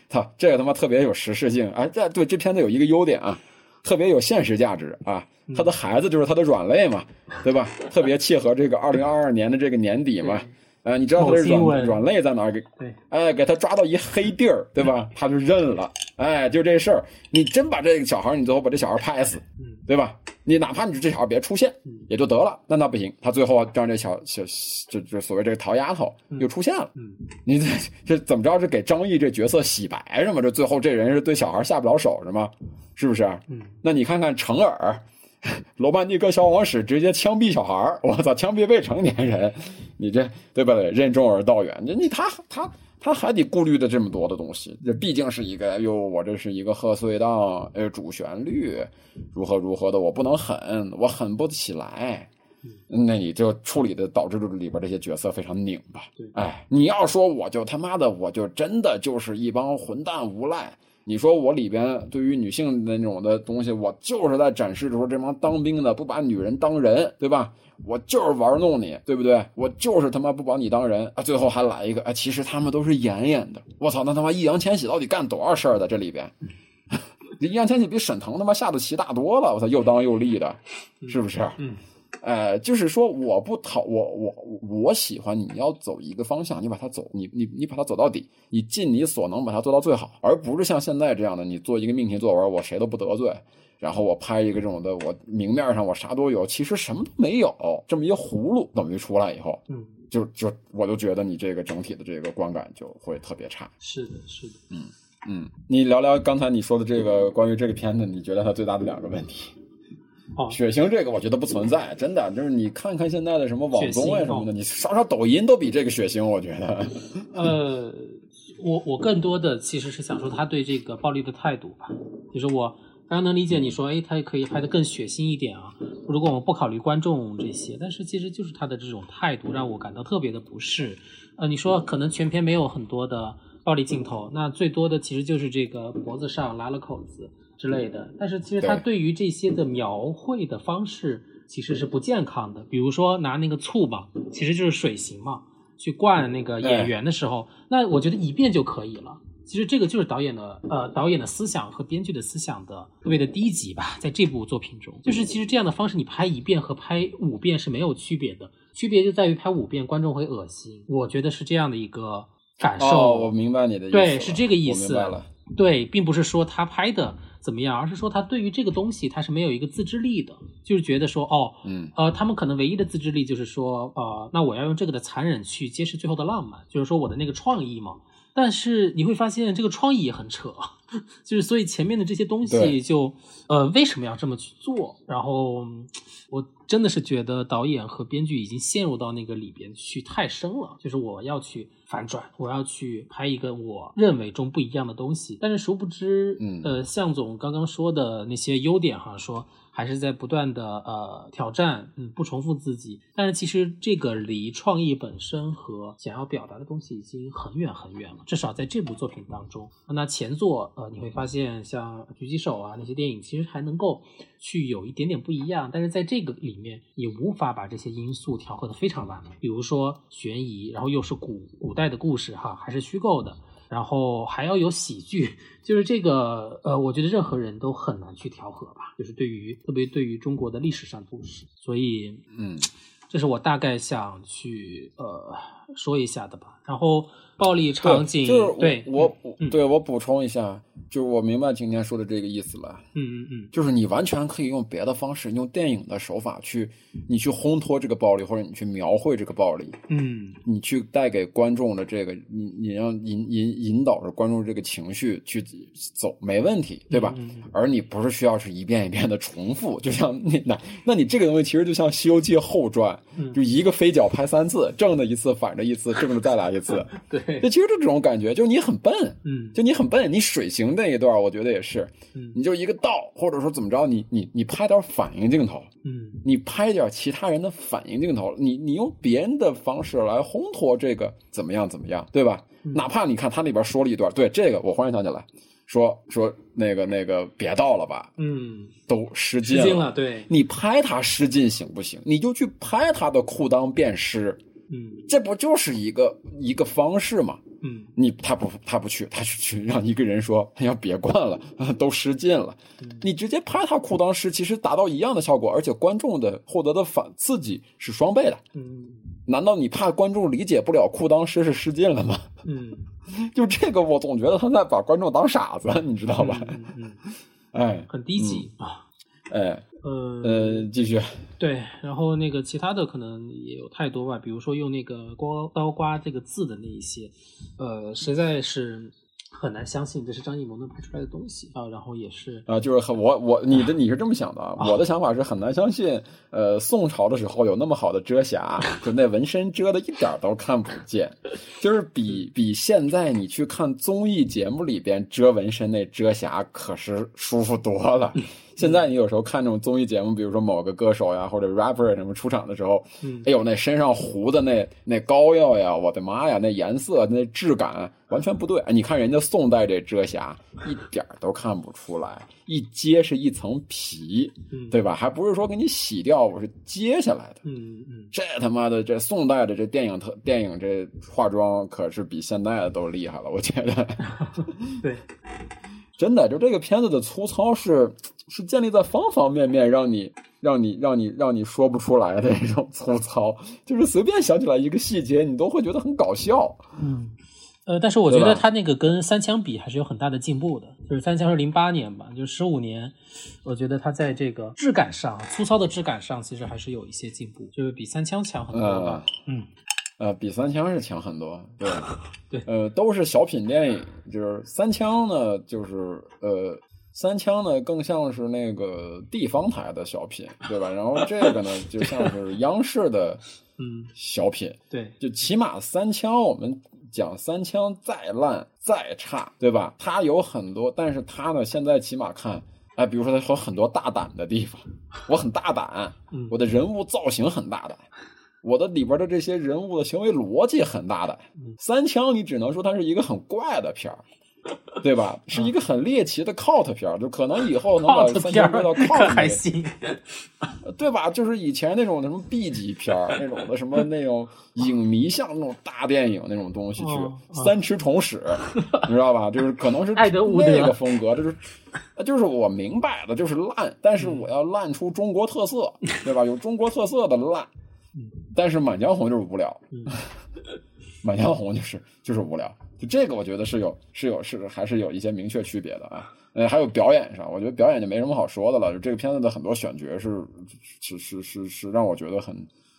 操，这个他妈特别有实事性啊！这对这片子有一个优点啊，特别有现实价值啊。他的孩子就是他的软肋嘛，对吧？特别契合这个二零二二年的这个年底嘛。呃，你知道他的软软肋在哪儿？给对，哎，给他抓到一黑地儿，对吧？他就认了。哎，就这事儿，你真把这个小孩，你最后把这小孩拍死，嗯对吧？你哪怕你这小孩别出现嗯也就得了，那那不行，他最后让这小小这这所谓这个桃丫头又出现了，嗯你这这怎么着？是给张译这角色洗白是吗？这最后这人是对小孩下不了手是吗？是不是？嗯，那你看看成尔，罗曼蒂克消亡史直接枪毙小孩儿我操，枪毙未成年人，你这对吧？任重而道远，你你他他他还得顾虑的这么多的东西，这毕竟是一个，哎呦，我这是一个贺岁档，呃，主旋律如何如何的，我不能狠，我狠不起来。那你就处理的导致里边这些角色非常拧巴对。哎，你要说我就他妈的我就真的就是一帮混蛋无赖。你说我里边对于女性的那种的东西，我就是在展示说这帮当兵的不把女人当人，对吧？我就是玩弄你，对不对？我就是他妈不把你当人啊！最后还来一个啊，其实他们都是演演的。我操，那他妈易烊千玺到底干多少事儿的这里边？易烊千玺比沈腾他妈下的棋大多了，我操，又当又立的，是不是？嗯，呃，就是说我不讨我我我喜欢你要走一个方向，你把它走，你你你把它走到底，你尽你所能把它做到最好，而不是像现在这样的，你做一个命题作文，我谁都不得罪，然后我拍一个这种的，我明面上我啥都有，其实什么都没有，这么一葫芦等于出来以后，嗯，就就我就觉得你这个整体的这个观感就会特别差。是的，是的，嗯，嗯，你聊聊刚才你说的这个关于这个片子，你觉得它最大的两个问题？哦，血腥这个我觉得不存在，真的就是你看看现在的什么网综啊什么的，你刷刷抖音都比这个血腥，我觉得。呃，我我更多的其实是想说他对这个暴力的态度吧，就是我当然能理解你说，哎，他可以拍的更血腥一点啊。如果我们不考虑观众这些，但是其实就是他的这种态度让我感到特别的不适。呃，你说可能全片没有很多的暴力镜头，那最多的其实就是这个脖子上拉了口子之类的。但是其实他对对于这些的描绘的方式其实是不健康的，比如说拿那个醋嘛，其实就是水刑嘛。去灌那个演员的时候，那我觉得一遍就可以了。其实这个就是导演的呃导演的思想和编剧的思想的特别的低级吧，在这部作品中，就是其实这样的方式你拍一遍和拍五遍是没有区别的，区别就在于拍五遍观众会恶心，我觉得是这样的一个感受。哦，我明白你的意思。对，是这个意思。我明白了。对，并不是说他拍的怎么样，而是说他对于这个东西他是没有一个自制力的，就是觉得说哦，嗯，呃，他们可能唯一的自制力就是说，呃，那我要用这个的残忍去揭示最后的浪漫，就是说我的那个创意嘛。但是你会发现这个创意也很扯，就是所以前面的这些东西就呃为什么要这么去做？然后我真的是觉得导演和编剧已经陷入到那个里边去太深了，就是我要去反转，我要去拍一个我认为中不一样的东西，但是殊不知，嗯。呃，向总刚刚说的那些优点哈，说还是在不断的呃挑战，嗯，不重复自己，但是其实这个离创意本身和想要表达的东西已经很远很远了，至少在这部作品当中，那前作呃你会发现像狙击手啊那些电影其实还能够去有一点点不一样，但是在这个里面你无法把这些因素调和的非常完美，比如说悬疑，然后又是古古代的故事哈，还是虚构的。然后还要有喜剧，就是这个呃，我觉得任何人都很难去调和吧，就是对于特别对于中国的历史上的故事，所以嗯，这是我大概想去呃说一下的吧。然后暴力场景，就是对我对我补充一下，就是我明白今天说的这个意思了。嗯嗯嗯就是你完全可以用别的方式，用电影的手法去，你去烘托这个暴力，或者你去描绘这个暴力，嗯你去带给观众的这个，你你让引引引导着观众这个情绪去走，没问题，对吧？嗯嗯而你不是需要是一遍一遍的重复，就像那那那你这个东西其实就像《西游记后传》，嗯就一个飞脚拍三次，正的一次，反着一次，正着再来一次，对，就其实就这种感觉，就是你很笨，嗯。就你很笨，你水行那一段，我觉得也是，嗯。你就一个倒，或者说怎么着，你你你拍点反应镜头，嗯。你拍点其他人的反应镜头，你你用别人的方式来烘托这个怎么样怎么样，对吧？哪怕你看他那边说了一段，对这个我忽然想起来，说说那个那个别倒了吧，嗯，都失禁了，对，你拍他失禁行不行？你就去拍他的裤裆变湿，嗯这不就是一个一个方式吗？嗯你他不他不去，他去去让一个人说哎呀别灌了，都失禁了。你直接拍他裤裆湿，其实达到一样的效果，而且观众的获得的反刺激是双倍的。嗯难道你怕观众理解不了裤裆湿是失禁了吗？嗯，就这个，我总觉得他在把观众当傻子，你知道吧？嗯嗯，哎很低级啊，哎呃呃，继续。对，然后那个其他的可能也有太多吧，比如说用那个刮刀刮这个字的那一些，呃，实在是很难相信这是张艺谋能拍出来的东西啊。然后也是，啊，就是很我我你的你是这么想的啊，我的想法是很难相信，呃，宋朝的时候有那么好的遮瑕，就那纹身遮的一点都看不见，就是比比现在你去看综艺节目里边遮纹身那遮瑕可是舒服多了。现在你有时候看这种综艺节目，比如说某个歌手呀或者 rapper 什么出场的时候，嗯哎呦那身上糊的那那膏药呀，我的妈呀，那颜色那质感完全不对。哎，你看人家宋代这遮瑕一点都看不出来，一揭是一层皮，嗯对吧？还不是说给你洗掉，我是揭下来的。嗯嗯这他妈的，这宋代的这电影特电影这化妆可是比现代的都厉害了，我觉得。对，真的，就这个片子的粗糙是是建立在方方面面让你让你让你让你说不出来的一种粗糙，就是随便想起来一个细节，你都会觉得很搞笑。嗯。呃，但是我觉得他那个跟三枪比还是有很大的进步的，就是三枪是零八年吧，就十五年，我觉得他在这个质感上，粗糙的质感上，其实还是有一些进步，就是比三枪强很多吧。嗯呃，比三枪是强很多，对，对，呃，都是小品电影，就是三枪呢，就是呃，三枪呢更像是那个地方台的小品，对吧？然后这个呢，就像是央视的 嗯小品，对，就起码三枪，我们讲三枪再烂再差，对吧？它有很多，但是它呢，现在起码看，哎，比如说他有很多大胆的地方，我很大胆，嗯我的人物造型很大胆，我的里边的这些人物的行为逻辑很大胆。嗯三枪，你只能说它是一个很怪的片儿。对吧？是一个很猎奇的 cult 片儿，就可能以后能把三枪归到 cult 还类行，对吧？就是以前那种什么 B 级片儿，那种的什么那种影迷像那种大电影那种东西去，三尺虫史，你知道吧？就是可能是那个风格，就是就是我明白的，就是烂，但是我要烂出中国特色，对吧？有中国特色的烂，但是《满江红》就是无聊，嗯 满江红》就是就是无聊，就这个我觉得是有是有是还是有一些明确区别的啊。呃，还有表演上，我觉得表演就没什么好说的了。就这个片子的很多选角是是是是是让我觉得很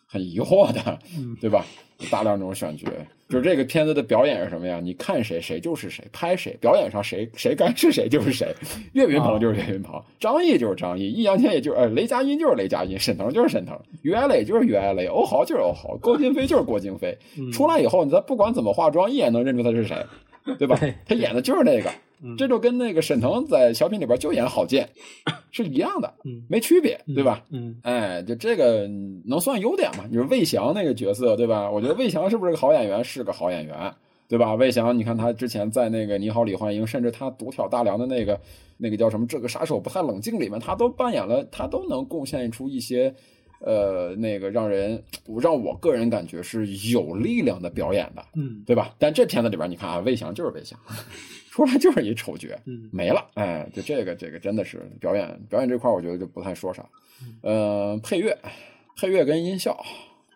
很疑惑的，嗯 对吧？大量这种选角，就是这个片子的表演是什么呀？你看谁谁就是谁，拍谁，表演上谁谁该是谁就是谁。岳云鹏就是岳云鹏，张译就是张译，易烊千玺就是呃雷佳音就是雷佳音，沈腾就是沈腾，于爱磊就是于爱磊，欧豪就是欧豪，郭京飞就是郭京飞。嗯出来以后，你再不管怎么化妆，一眼能认出他是谁，对吧？他演的就是那个。嗯这就跟那个沈腾在小品里边就演郝建 是一样的，嗯没区别，对吧？嗯哎，就这个嗯能算优点吗？你说魏翔那个角色，对吧？我觉得魏翔是不是个好演员？是个好演员，对吧？魏翔，你看他之前在那个《你好，李焕英》，甚至他独挑大梁的那个那个叫什么《这个杀手不太冷静》里面，他都扮演了，他都能贡献出一些。呃，那个让人让我个人感觉是有力量的表演的，嗯对吧？但这片子里边，你看啊，魏翔就是魏翔，出来就是一丑角，嗯没了。哎，就这个这个真的是表演表演这块，我觉得就不太说啥。呃，配乐配乐跟音效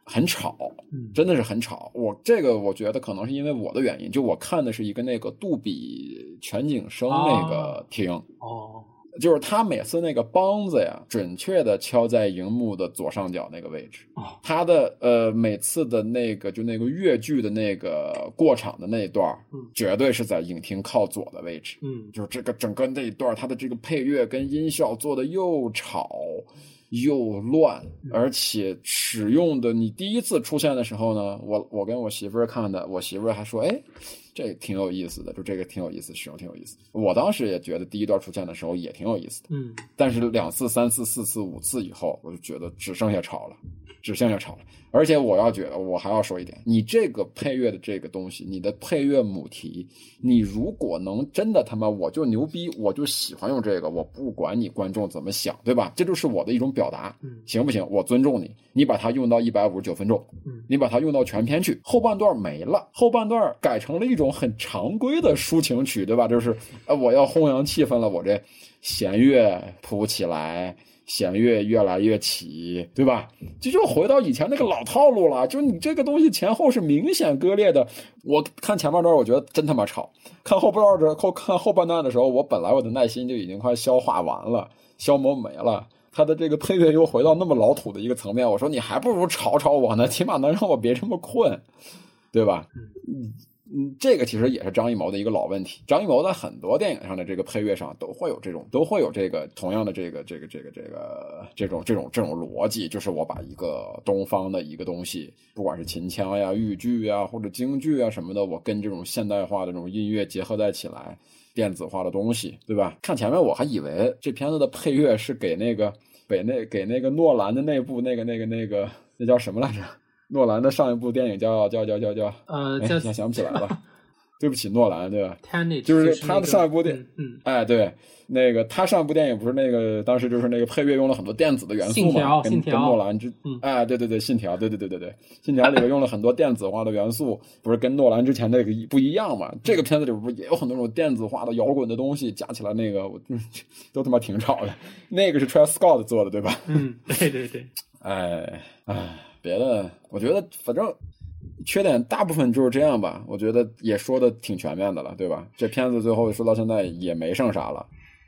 很吵，嗯真的是很吵。我这个我觉得可能是因为我的原因，就我看的是一个那个杜比全景声那个厅。哦就是他每次那个梆子呀，准确的敲在荧幕的左上角那个位置。哦他的呃每次的那个就那个越剧的那个过场的那一段绝对是在影厅靠左的位置。嗯就是这个整个那一段儿，它的这个配乐跟音效做的又吵又乱，而且使用的你第一次出现的时候呢，我我跟我媳妇儿看的，我媳妇儿还说，哎，这挺有意思的，就这个挺有意思，使用挺有意思。我当时也觉得第一段出现的时候也挺有意思的，嗯但是两次、三次、四次、五次以后，我就觉得只剩下吵了，只剩下吵了。而且我要觉得，我还要说一点，你这个配乐的这个东西，你的配乐母题，你如果能真的他妈我就牛逼，我就喜欢用这个，我不管你观众怎么想，对吧？这就是我的一种表达，嗯行不行？我尊重你，你把它用到一百五十九分钟，嗯你把它用到全篇去，后半段没了，后半段改成了一种很常规的抒情曲，对吧？就是呃，我要弘扬气氛了，我这弦乐铺起来。弦乐越来越起，对吧？这就回到以前那个老套路了，就你这个东西前后是明显割裂的。我看前半段，我觉得真他妈吵；看后半段的后看后半段的时候，我本来我的耐心就已经快消化完了，消磨没了。他的这个配乐又回到那么老土的一个层面，我说你还不如吵吵我呢，起码能让我别这么困，对吧？嗯，这个其实也是张艺谋的一个老问题。张艺谋在很多电影上的这个配乐上都会有这种，都会有这个同样的这个这个这个这个这种这种这种逻辑，就是我把一个东方的一个东西，不管是秦腔呀、豫剧呀或者京剧啊什么的，我跟这种现代化的这种音乐结合在起来，电子化的东西，对吧？看前面我还以为这片子的配乐是给那个给那给那个诺兰的那部那个那个那个那叫什么来着？诺兰的上一部电影叫叫叫叫叫，哎，呃叫想想不起来了。对不起，诺兰，对吧就是他的上一部电哎，对，那个他上一部电影不是那个当时就是那个配乐用了很多电子的元素信条嘛，跟诺兰之嗯，哎，对对对，信条，对对对对对，信条里边用了很多电子化的元素，不是跟诺兰之前那个不一样嘛？这个片子里边不是也有很多种电子化的摇滚的东西，加起来那个我都他妈挺吵的。那个是 Travis Scott 做的，对吧？嗯，对对对，哎 哎，别的我觉得反正缺点大部分就是这样吧。我觉得也说的挺全面的了，对吧？这片子最后说到现在也没剩啥了。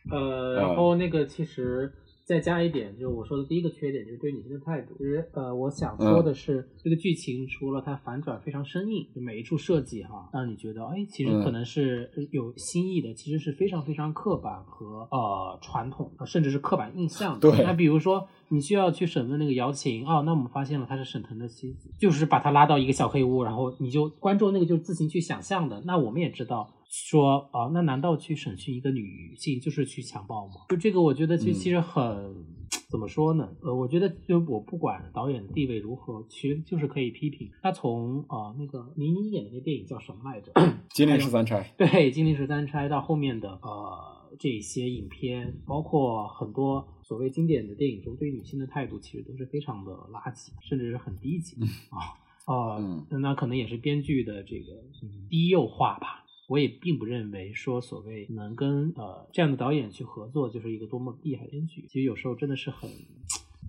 呃，然后那个其实，再加一点，就是我说的第一个缺点，就是对女性的态度。其实，呃，我想说的是，这个剧情除了它反转非常生硬，就每一处设计哈，让你觉得，哎，其实可能是有新意的，其实是非常非常刻板和呃传统，甚至是刻板印象的。对。那比如说，你需要去审问那个姚琴，哦，那我们发现了她是沈腾的妻子，就是把她拉到一个小黑屋，然后你就观众那个就自行去想象的。那我们也知道。说啊，那难道去审讯一个女性就是去强暴吗？就这个，我觉得其实其实很怎么说呢？呃，我觉得就我不管导演地位如何，其实就是可以批评他从啊那个倪妮演的那电影叫什么来着？金陵十三钗。对，金陵十三钗到后面的呃这些影片，包括很多所谓经典的电影中对女性的态度，其实都是非常的垃圾，甚至是很低级啊啊，那可能也是编剧的这个低幼化吧。我也并不认为说所谓能跟呃这样的导演去合作就是一个多么厉害的编剧，其实有时候真的是很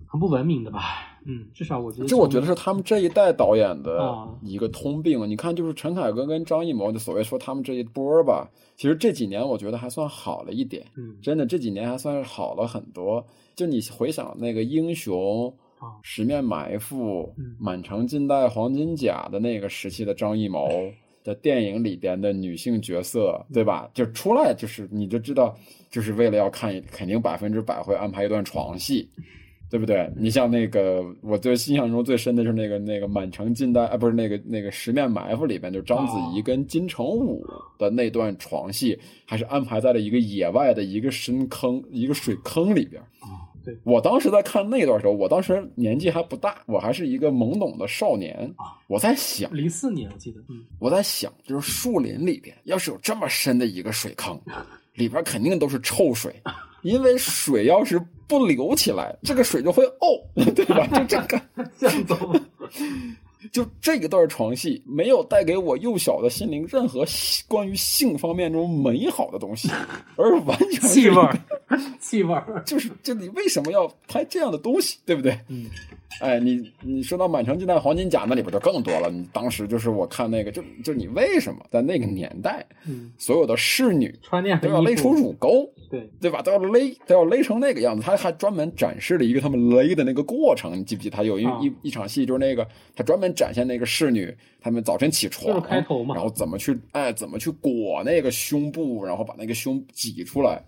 很不文明的吧。嗯，至少我觉得这我觉得是他们这一代导演的一个通病。你看，就是陈凯歌跟张艺谋，就所谓说他们这一波吧，其实这几年我觉得还算好了一点。嗯，真的这几年还算是好了很多。就你回想那个英雄、十面埋伏、满城尽带黄金甲的那个时期的张艺谋。的电影里边的女性角色，对吧？就出来就是你就知道，就是为了要看，肯定百分之百会安排一段床戏，对不对？你像那个，我最印象中最深的是那个那个《满城尽带》啊，不是那个那个《十面埋伏》里边，就章子怡跟金城武的那段床戏，还是安排在了一个野外的一个深坑、一个水坑里边。我当时在看那段时候，我当时年纪还不大，我还是一个懵懂的少年啊。我在想，零四年我记得，嗯，我在想，就是树林里边要是有这么深的一个水坑，里边肯定都是臭水，因为水要是不流起来，这个水就会呕，对吧？就这个，向总。就这一段床戏，没有带给我幼小的心灵任何关于性方面中美好的东西，而完全是气味儿，气味儿，就是就你为什么要拍这样的东西，对不对？嗯。哎，你你说到《满城尽带黄金甲》，那里边就更多了。你当时就是我看那个，就就你为什么在那个年代，所有的侍女穿那都要勒出乳沟，对对吧？都要勒，都要勒成那个样子。他还专门展示了一个他们勒的那个过程。你记不记？他有一一一场戏，就是那个他专门展现那个侍女，他们早晨起床，开头嘛，然后怎么去哎，怎么去裹那个胸部，然后把那个胸挤出来，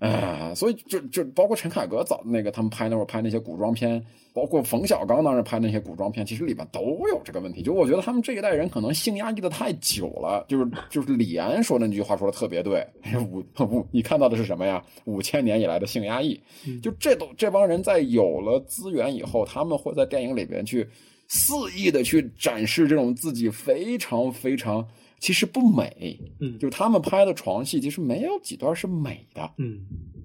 哎，所以就就包括陈凯歌早那个他们拍那会儿拍那些古装片。包括冯小刚当时拍那些古装片，其实里边都有这个问题。就我觉得他们这一代人可能性压抑的太久了。就是就是李安说的那句话说的特别对，五五你看到的是什么呀？五千年以来的性压抑。就这都这帮人在有了资源以后，他们会在电影里边去肆意的去展示这种自己非常非常其实不美。嗯，就他们拍的床戏其实没有几段是美的。嗯，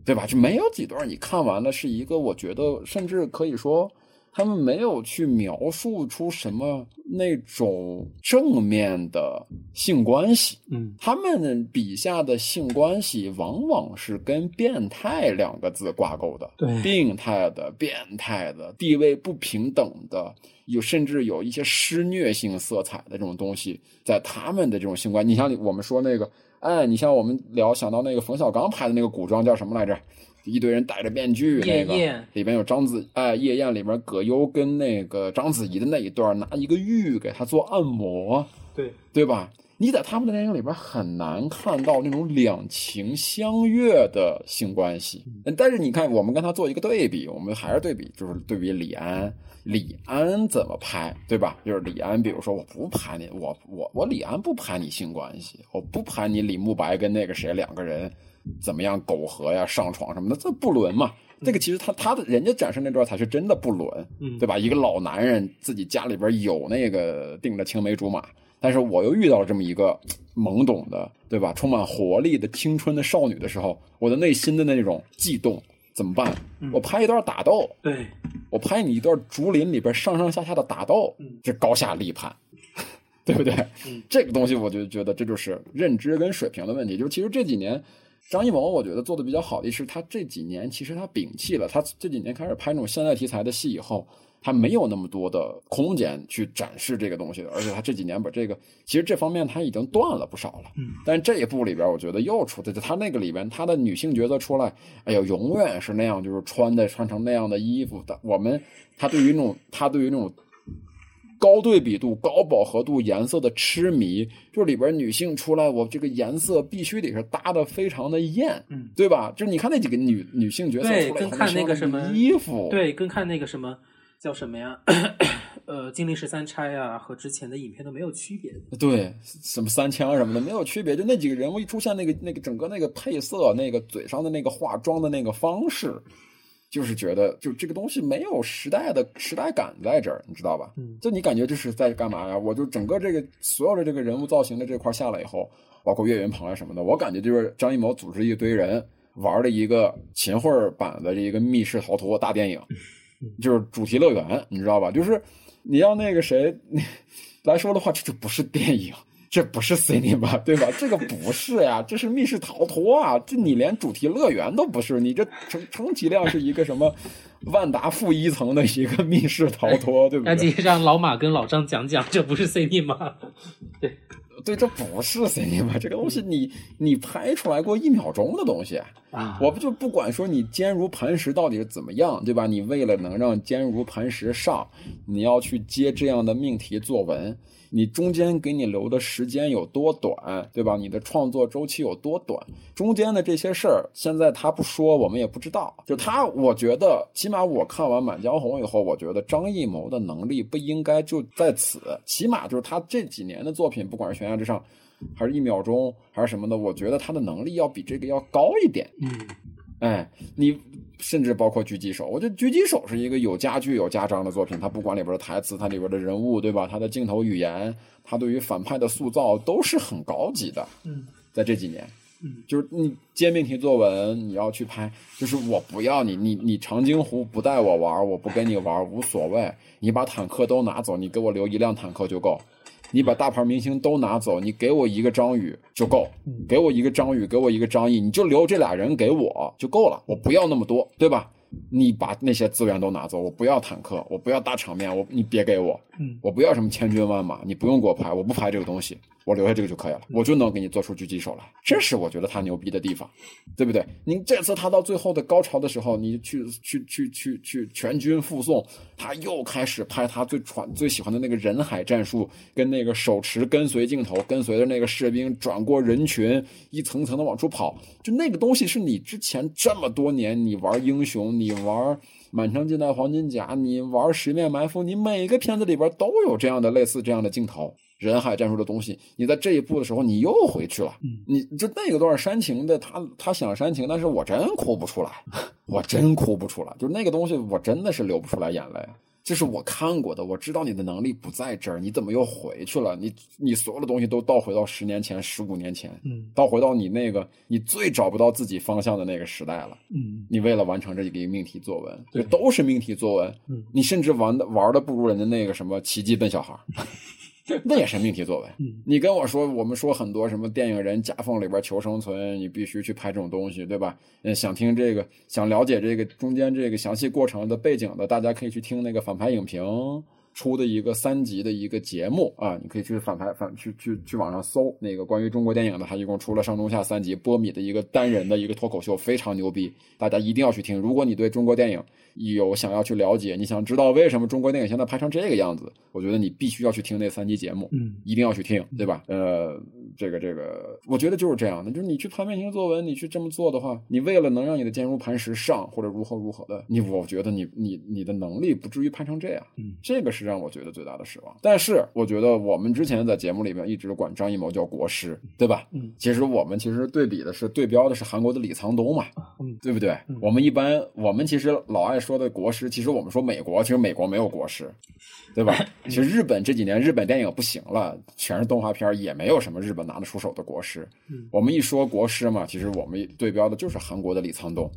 对吧？就没有几段你看完了是一个，我觉得甚至可以说。他们没有去描述出什么那种正面的性关系，嗯，他们笔下的性关系往往是跟“变态”两个字挂钩的，对，病态的、变态的、地位不平等的，有甚至有一些施虐性色彩的这种东西，在他们的这种性关，你像我们说那个，哎，你像我们聊想到那个冯小刚拍的那个古装叫什么来着？一堆人戴着面具，那个里边有章子哎，夜宴里边葛优跟那个章子怡的那一段，拿一个玉给他做按摩，对对吧？你在他们的电影里边很难看到那种两情相悦的性关系。但是你看，我们跟他做一个对比，我们还是对比，就是对比李安，李安怎么拍，对吧？就是李安，比如说我不拍你，我我我李安不拍你性关系，我不拍你李慕白跟那个谁两个人。怎么样苟合呀、上床什么的，这不伦嘛？这个其实他他的人家展示那段才是真的不伦，对吧？一个老男人自己家里边有那个定的青梅竹马，但是我又遇到了这么一个懵懂的，对吧？充满活力的青春的少女的时候，我的内心的那种悸动怎么办？我拍一段打斗，对我拍你一段竹林里边上上下下的打斗，这高下立判，对不对？这个东西我就觉得这就是认知跟水平的问题。就是其实这几年。张艺谋我觉得做的比较好的是，他这几年其实他摒弃了，他这几年开始拍那种现代题材的戏以后。他没有那么多的空间去展示这个东西，而且他这几年把这个，其实这方面他已经断了不少了。嗯，但这一部里边，我觉得又出的，就他那个里边，他的女性角色出来，哎呦，永远是那样，就是穿的穿成那样的衣服的。我们他对于那种他对于那种高对比度、高饱和度颜色的痴迷，就里边女性出来，我这个颜色必须得是搭的非常的艳，嗯，对吧？就是你看那几个女女性角色出来，跟看那个什么衣服，对，跟看那个什么。叫什么呀？呃，金陵十三钗啊，和之前的影片都没有区别。对，什么三枪什么的没有区别，就那几个人物一出现，那个那个整个那个配色，那个嘴上的那个化妆的那个方式，就是觉得就这个东西没有时代的时代感在这儿，你知道吧？嗯，就你感觉这是在干嘛呀？我就整个这个所有的这个人物造型的这块下来以后，包括岳云鹏啊什么的，我感觉就是张艺谋组织一堆人玩了一个秦桧版的这一个密室逃脱大电影。就是主题乐园，你知道吧？就是你要那个谁 来说的话，这就不是电影，这不是 cinema，对吧？这个不是呀，这是密室逃脱啊！这你连主题乐园都不是，你这充充其量是一个什么 万达负一层的一个密室逃脱，对不对？赶紧让老马跟老张讲讲，这不是 cinema，对。对，这不是 cinema，这个东西你你拍出来过一秒钟的东西啊！我不就不管说你坚如磐石到底是怎么样，对吧？你为了能让坚如磐石上，你要去接这样的命题作文。你中间给你留的时间有多短，对吧？你的创作周期有多短？中间的这些事儿，现在他不说，我们也不知道。就他，我觉得，起码我看完《满江红》以后，我觉得张艺谋的能力不应该就在此。起码就是他这几年的作品，不管是《悬崖之上》，还是一秒钟，还是什么的，我觉得他的能力要比这个要高一点。嗯。哎，你甚至包括狙击手，我觉得狙击手是一个有家具有家章的作品。它不管里边的台词，它里边的人物，对吧？它的镜头语言，它对于反派的塑造都是很高级的。嗯，在这几年，嗯，就是你接命题作文，你要去拍，就是我不要你，你你长津湖不带我玩，我不跟你玩无所谓。你把坦克都拿走，你给我留一辆坦克就够。你把大牌明星都拿走，你给我一个张宇就够，给我一个张宇，给我一个张译，你就留这俩人给我就够了，我不要那么多，对吧？你把那些资源都拿走，我不要坦克，我不要大场面，我你别给我，我不要什么千军万马，你不用给我拍，我不拍这个东西。我留下这个就可以了，我就能给你做出狙击手来，这是我觉得他牛逼的地方，对不对？您这次他到最后的高潮的时候，你去去去去去全军覆送，他又开始拍他最传最喜欢的那个人海战术，跟那个手持跟随镜头，跟随着那个士兵转过人群，一层层的往出跑，就那个东西是你之前这么多年你玩英雄，你玩满城尽带黄金甲，你玩十面埋伏，你每个片子里边都有这样的类似这样的镜头。人海战术的东西，你在这一步的时候，你又回去了。你就那个段煽情的，他他想煽情，但是我真哭不出来，我真哭不出来。就那个东西，我真的是流不出来眼泪。这是我看过的，我知道你的能力不在这儿，你怎么又回去了？你你所有的东西都倒回到十年前、十五年前，嗯，倒回到你那个你最找不到自己方向的那个时代了。嗯，你为了完成这一个命题作文，这都是命题作文。嗯，你甚至玩的玩的不如人家那个什么奇迹笨小孩。那也是命题作文。你跟我说，我们说很多什么电影人夹缝里边求生存，你必须去拍这种东西，对吧？嗯，想听这个，想了解这个中间这个详细过程的背景的，大家可以去听那个反派影评出的一个三集的一个节目啊，你可以去反拍反去去去网上搜那个关于中国电影的，他一共出了上中下三集，波米的一个单人的一个脱口秀，非常牛逼，大家一定要去听。如果你对中国电影，有想要去了解，你想知道为什么中国电影现在拍成这个样子？我觉得你必须要去听那三集节目，嗯，一定要去听，对吧？呃，这个这个，我觉得就是这样的，就是你去拍面型作文，你去这么做的话，你为了能让你的坚如磐石上，或者如何如何的，你我觉得你你你的能力不至于拍成这样，嗯，这个是让我觉得最大的失望。但是我觉得我们之前在节目里面一直管张艺谋叫国师，对吧？嗯，其实我们其实对比的是对标的是韩国的李沧东嘛，嗯，对不对？我们一般我们其实老爱说的国师，其实我们说美国，其实美国没有国师，对吧？其实日本这几年日本电影不行了，全是动画片，也没有什么日本拿得出手的国师。我们一说国师嘛，其实我们对标的就是韩国的李沧东，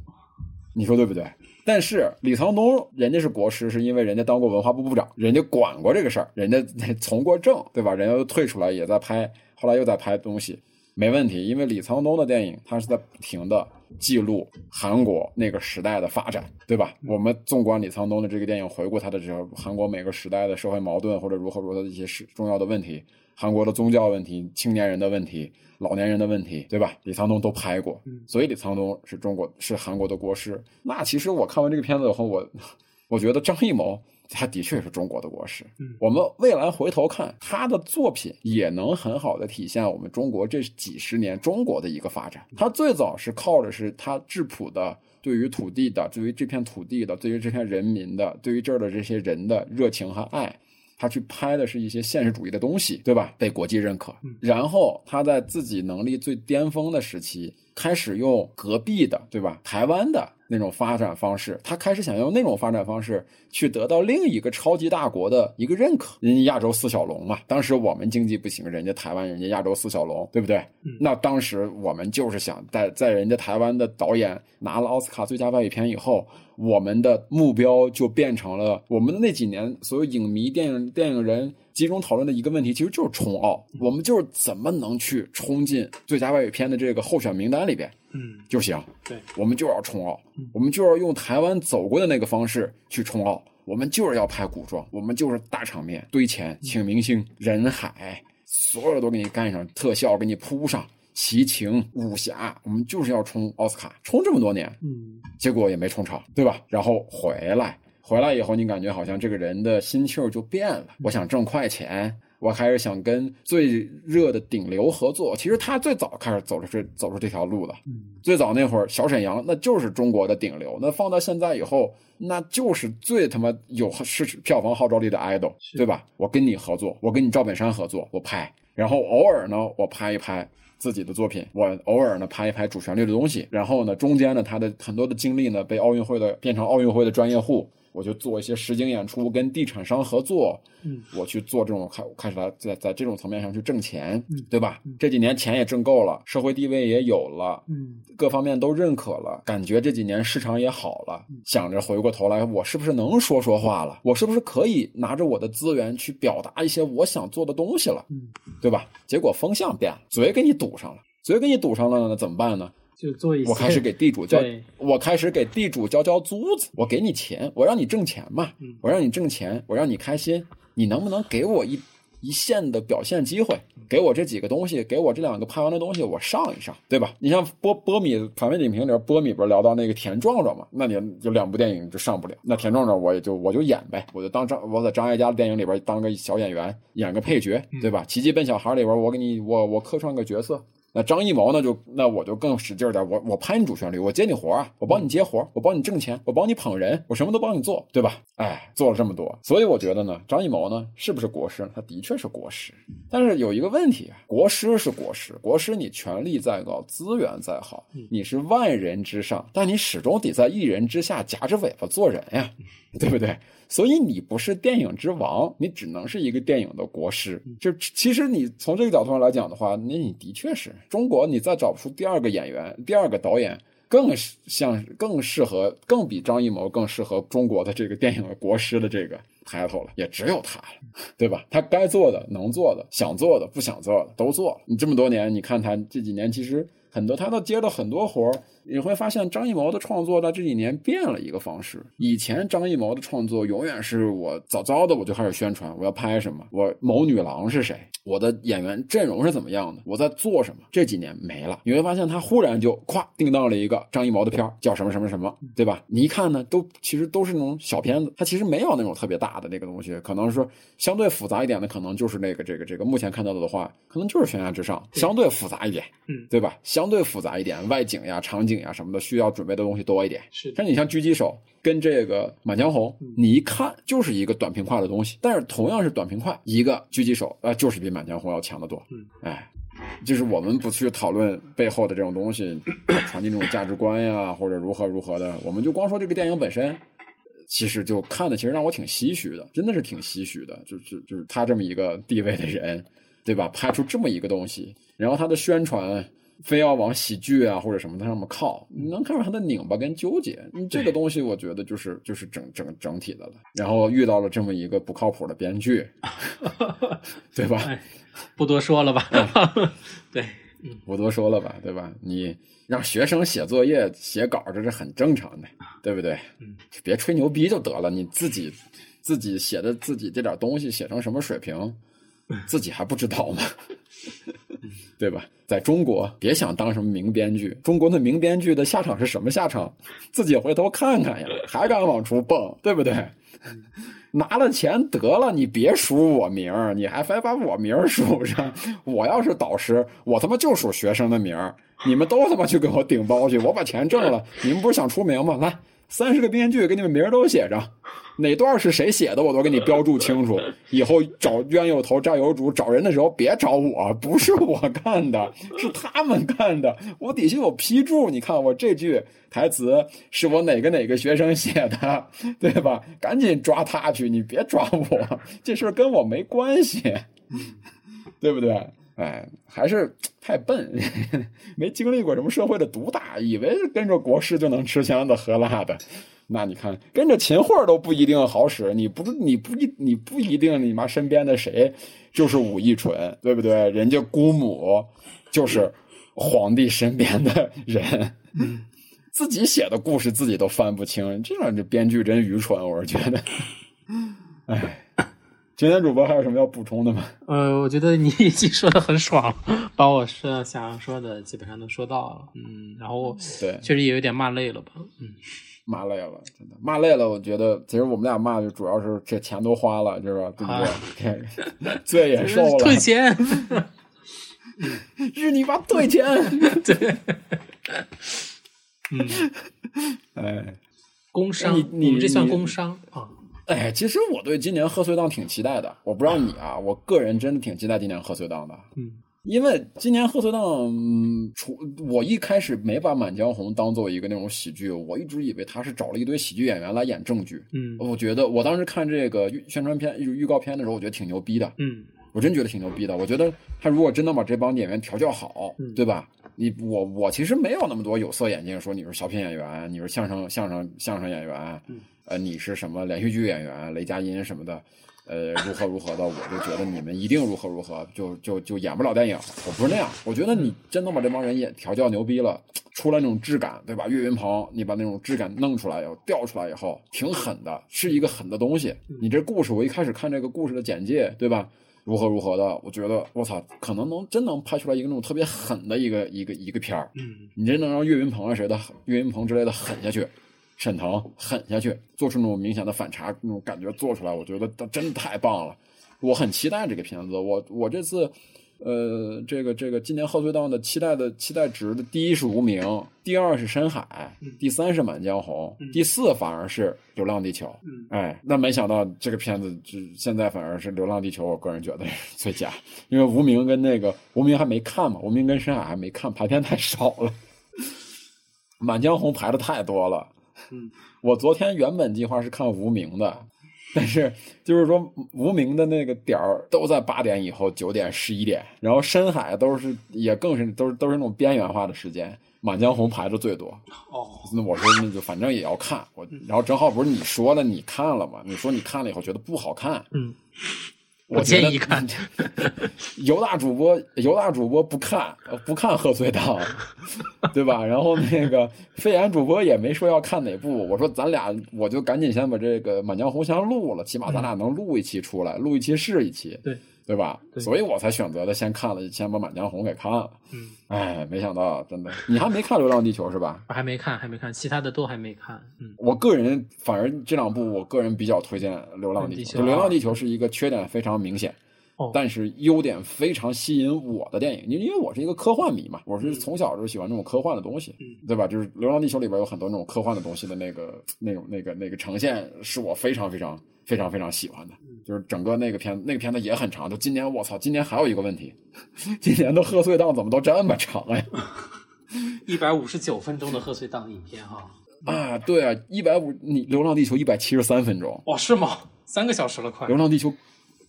你说对不对？但是李沧东人家是国师，是因为人家当过文化部部长，人家管过这个事儿，人家从过政，对吧？人家又退出来也在拍，后来又在拍东西。没问题，因为李沧东的电影他是在不停的记录韩国那个时代的发展，对吧？我们纵观李沧东的这个电影，回顾他的这个，韩国每个时代的社会矛盾或者如何如何的一些事重要的问题，韩国的宗教问题、青年人的问题、老年人的问题，对吧？李沧东都拍过，所以李沧东是中国是韩国的国师。那其实我看完这个片子以后，我我觉得张艺谋。他的确是中国的国师。嗯，我们未来回头看他的作品，也能很好的体现我们中国这几十年中国的一个发展。他最早是靠的是他质朴的对于土地的、对于这片土地的、对于这片人民的、对于这儿的这些人的热情和爱，他去拍的是一些现实主义的东西，对吧？被国际认可。然后他在自己能力最巅峰的时期，开始用隔壁的，对吧？台湾的。那种发展方式，他开始想用那种发展方式去得到另一个超级大国的一个认可。人家亚洲四小龙嘛，当时我们经济不行，人家台湾，人家亚洲四小龙，对不对？那当时我们就是想在在人家台湾的导演拿了奥斯卡最佳外语片以后，我们的目标就变成了我们的那几年所有影迷、电影电影人集中讨论的一个问题，其实就是冲奥。我们就是怎么能去冲进最佳外语片的这个候选名单里边。嗯，就行。对，我们就要冲奥，我们就要用台湾走过的那个方式去冲奥。我们就是要拍古装，我们就是大场面堆钱，请明星，人海，所有都给你干上，特效给你铺上，奇情武侠，我们就是要冲奥斯卡，冲这么多年，嗯，结果也没冲成，对吧？然后回来，回来以后，你感觉好像这个人的心气儿就变了，我想挣快钱。我还是想跟最热的顶流合作。其实他最早开始走的是走出这条路的。最早那会儿，小沈阳那就是中国的顶流。那放到现在以后，那就是最他妈有是票房号召力的 idol，对吧？我跟你合作，我跟你赵本山合作，我拍。然后偶尔呢，我拍一拍自己的作品，我偶尔呢拍一拍主旋律的东西。然后呢，中间呢，他的很多的经历呢，被奥运会的变成奥运会的专业户。我就做一些实景演出，跟地产商合作，嗯，我去做这种开开始来在在这种层面上去挣钱，对吧？这几年钱也挣够了，社会地位也有了，嗯，各方面都认可了，感觉这几年市场也好了，想着回过头来，我是不是能说说话了？我是不是可以拿着我的资源去表达一些我想做的东西了？嗯，对吧？结果风向变了，嘴给你堵上了，嘴给你堵上了，那怎么办呢？就做一些，我开始给地主交，我开始给地主交交租子，我给你钱，我让你挣钱嘛，我让你挣钱，我让你开心，你能不能给我一一线的表现机会？给我这几个东西，给我这两个拍完的东西，我上一上，对吧？你像波波米反面影评里边，波米不是聊到那个田壮壮嘛？那你就两部电影就上不了。那田壮壮我也就我就演呗，我就当张我在张艾嘉的电影里边当个小演员，演个配角，对吧？奇迹笨小孩里边我给你我我客串个角色。那张艺谋呢？就那我就更使劲点，我我拍你主旋律，我接你活啊，我帮你接活，我帮你挣钱，我帮你捧人，我什么都帮你做，对吧？哎，做了这么多，所以我觉得呢，张艺谋呢是不是国师？他的确是国师，但是有一个问题啊，国师是国师，国师你权力再高，资源再好，你是万人之上，但你始终得在一人之下夹着尾巴做人呀，对不对？所以你不是电影之王，你只能是一个电影的国师。就其实你从这个角度上来讲的话，那你的确是中国，你再找不出第二个演员、第二个导演更像、更适合、更比张艺谋更适合中国的这个电影的国师的这个 title 了，也只有他了，对吧？他该做的、能做的、想做的、不想做的都做了。你这么多年，你看他这几年，其实很多他都接了很多活儿。你会发现张艺谋的创作在这几年变了一个方式。以前张艺谋的创作永远是我早早的我就开始宣传我要拍什么，我某女郎是谁，我的演员阵容是怎么样的，我在做什么。这几年没了，你会发现他忽然就咵定到了一个张艺谋的片叫什么什么什么，对吧？你一看呢，都其实都是那种小片子，他其实没有那种特别大的那个东西，可能说相对复杂一点的，可能就是那个这个这个目前看到的的话，可能就是悬崖之上，相对复杂一点，嗯，对吧？相对复杂一点，外景呀、场景。呀什么的需要准备的东西多一点，是。像你像狙击手跟这个满江红，你一看就是一个短平快的东西，但是同样是短平快，一个狙击手啊就是比满江红要强得多。嗯，哎，就是我们不去讨论背后的这种东西，传递这种价值观呀，或者如何如何的，我们就光说这个电影本身，其实就看的其实让我挺唏嘘的，真的是挺唏嘘的，就就就是他这么一个地位的人，对吧？拍出这么一个东西，然后他的宣传。非要往喜剧啊或者什么的上面靠，你能看出他的拧巴跟纠结。你这个东西，我觉得就是就是整整整体的了。然后遇到了这么一个不靠谱的编剧，对吧？不多说了吧。对，不多说了吧，对吧？你让学生写作业、写稿，这是很正常的，对不对？嗯，别吹牛逼就得了，你自己自己写的自己这点东西写成什么水平，自己还不知道吗？对吧？在中国，别想当什么名编剧，中国的名编剧的下场是什么下场？自己回头看看呀，还敢往出蹦，对不对？拿了钱得了，你别署我名儿，你还非把我名儿署上。我要是导师，我他妈就署学生的名儿，你们都他妈去给我顶包去，我把钱挣了，你们不是想出名吗？来，三十个编剧给你们名儿都写上，哪段是谁写的，我都给你标注清楚。以后找冤有头债有主，找人的时候别找我，不是我干的，是他们干的。我底下有批注，你看我这句台词是我哪个哪个学生写的，对吧？赶紧抓他去，你别抓我，这事儿跟我没关系，对不对？哎，还是太笨，没经历过什么社会的毒打，以为跟着国师就能吃香的喝辣的。那你看，跟着秦桧都不一定好使，你不你不一你不一定你妈身边的谁就是武义纯，对不对？人家姑母就是皇帝身边的人，自己写的故事自己都翻不清，这样这编剧真愚蠢，我是觉得。哎，今天主播还有什么要补充的吗？呃，我觉得你已经说的很爽，把我是想要说的基本上都说到了。嗯，然后对，确实也有点骂累了吧？嗯。骂累了，真的骂累了。我觉得其实我们俩骂就主要是这钱都花了，是吧？对不对？罪也受了，退钱，日你妈退钱！对，嗯，哎，工伤，你们这算工伤啊？哎，其实我对今年贺岁档挺期待的。我不知道你啊，我个人真的挺期待今年贺岁档的。嗯。因为今年贺岁档，除我一开始没把《满江红》当做一个那种喜剧，我一直以为他是找了一堆喜剧演员来演正剧。嗯，我觉得我当时看这个宣传片、预告片的时候，我觉得挺牛逼的。嗯，我真觉得挺牛逼的。我觉得他如果真能把这帮演员调教好，对吧？你我我其实没有那么多有色眼镜，说你是小品演员，你是相声相声相声演员，呃，你是什么连续剧演员，雷佳音什么的。呃，如何如何的，我就觉得你们一定如何如何，就就就演不了电影。我不是那样，我觉得你真能把这帮人演调教牛逼了，出来那种质感，对吧？岳云鹏，你把那种质感弄出来以后，调出来以后，挺狠的，是一个狠的东西。你这故事，我一开始看这个故事的简介，对吧？如何如何的，我觉得我操，可能能真能拍出来一个那种特别狠的一个一个一个片儿。嗯，你真能让岳云鹏啊谁的岳云鹏之类的狠下去。沈腾狠下去，做出那种明显的反差，那种感觉做出来，我觉得他真的太棒了。我很期待这个片子。我我这次，呃，这个这个今年贺岁档的期待的期待值的第一是无名，第二是深海，第三是满江红，第四反而是流浪地球。哎，那没想到这个片子就现在反而是流浪地球，我个人觉得是最佳，因为无名跟那个无名还没看嘛，无名跟深海还没看，排片太少了。满江红排的太多了。嗯，我昨天原本计划是看无名的，但是就是说无名的那个点儿都在八点以后，九点、十一点，然后深海都是也更是都是都是那种边缘化的时间，满江红排的最多。哦，那我说那就反正也要看，我然后正好不是你说了你看了吗？你说你看了以后觉得不好看，嗯。我建议看，犹大主播，犹大主播不看，不看贺岁档，对吧？然后那个飞檐主播也没说要看哪部，我说咱俩我就赶紧先把这个《满江红》先录了，起码咱俩能录一期出来，录一期是一期，对。对吧？所以我才选择的先看了，先把《满江红》给看了。嗯，哎，没想到，真的，你还没看《流浪地球》是吧？我还没看，还没看，其他的都还没看。嗯，我个人反而这两部，我个人比较推荐《流浪地球》。《流浪地球》是一个缺点非常明显，但是优点非常吸引我的电影。因因为我是一个科幻迷嘛，我是从小就喜欢这种科幻的东西，对吧？就是《流浪地球》里边有很多那种科幻的东西的那个、那种、那个、那个呈现，是我非常非常。非常非常喜欢的，就是整个那个片，那个片子也很长。就今年，我操，今年还有一个问题，今年的贺岁档怎么都这么长呀？一百五十九分钟的贺岁档影片哈。啊，对啊，一百五，你《流浪地球》一百七十三分钟。哦，是吗？三个小时了，快。《流浪地球》，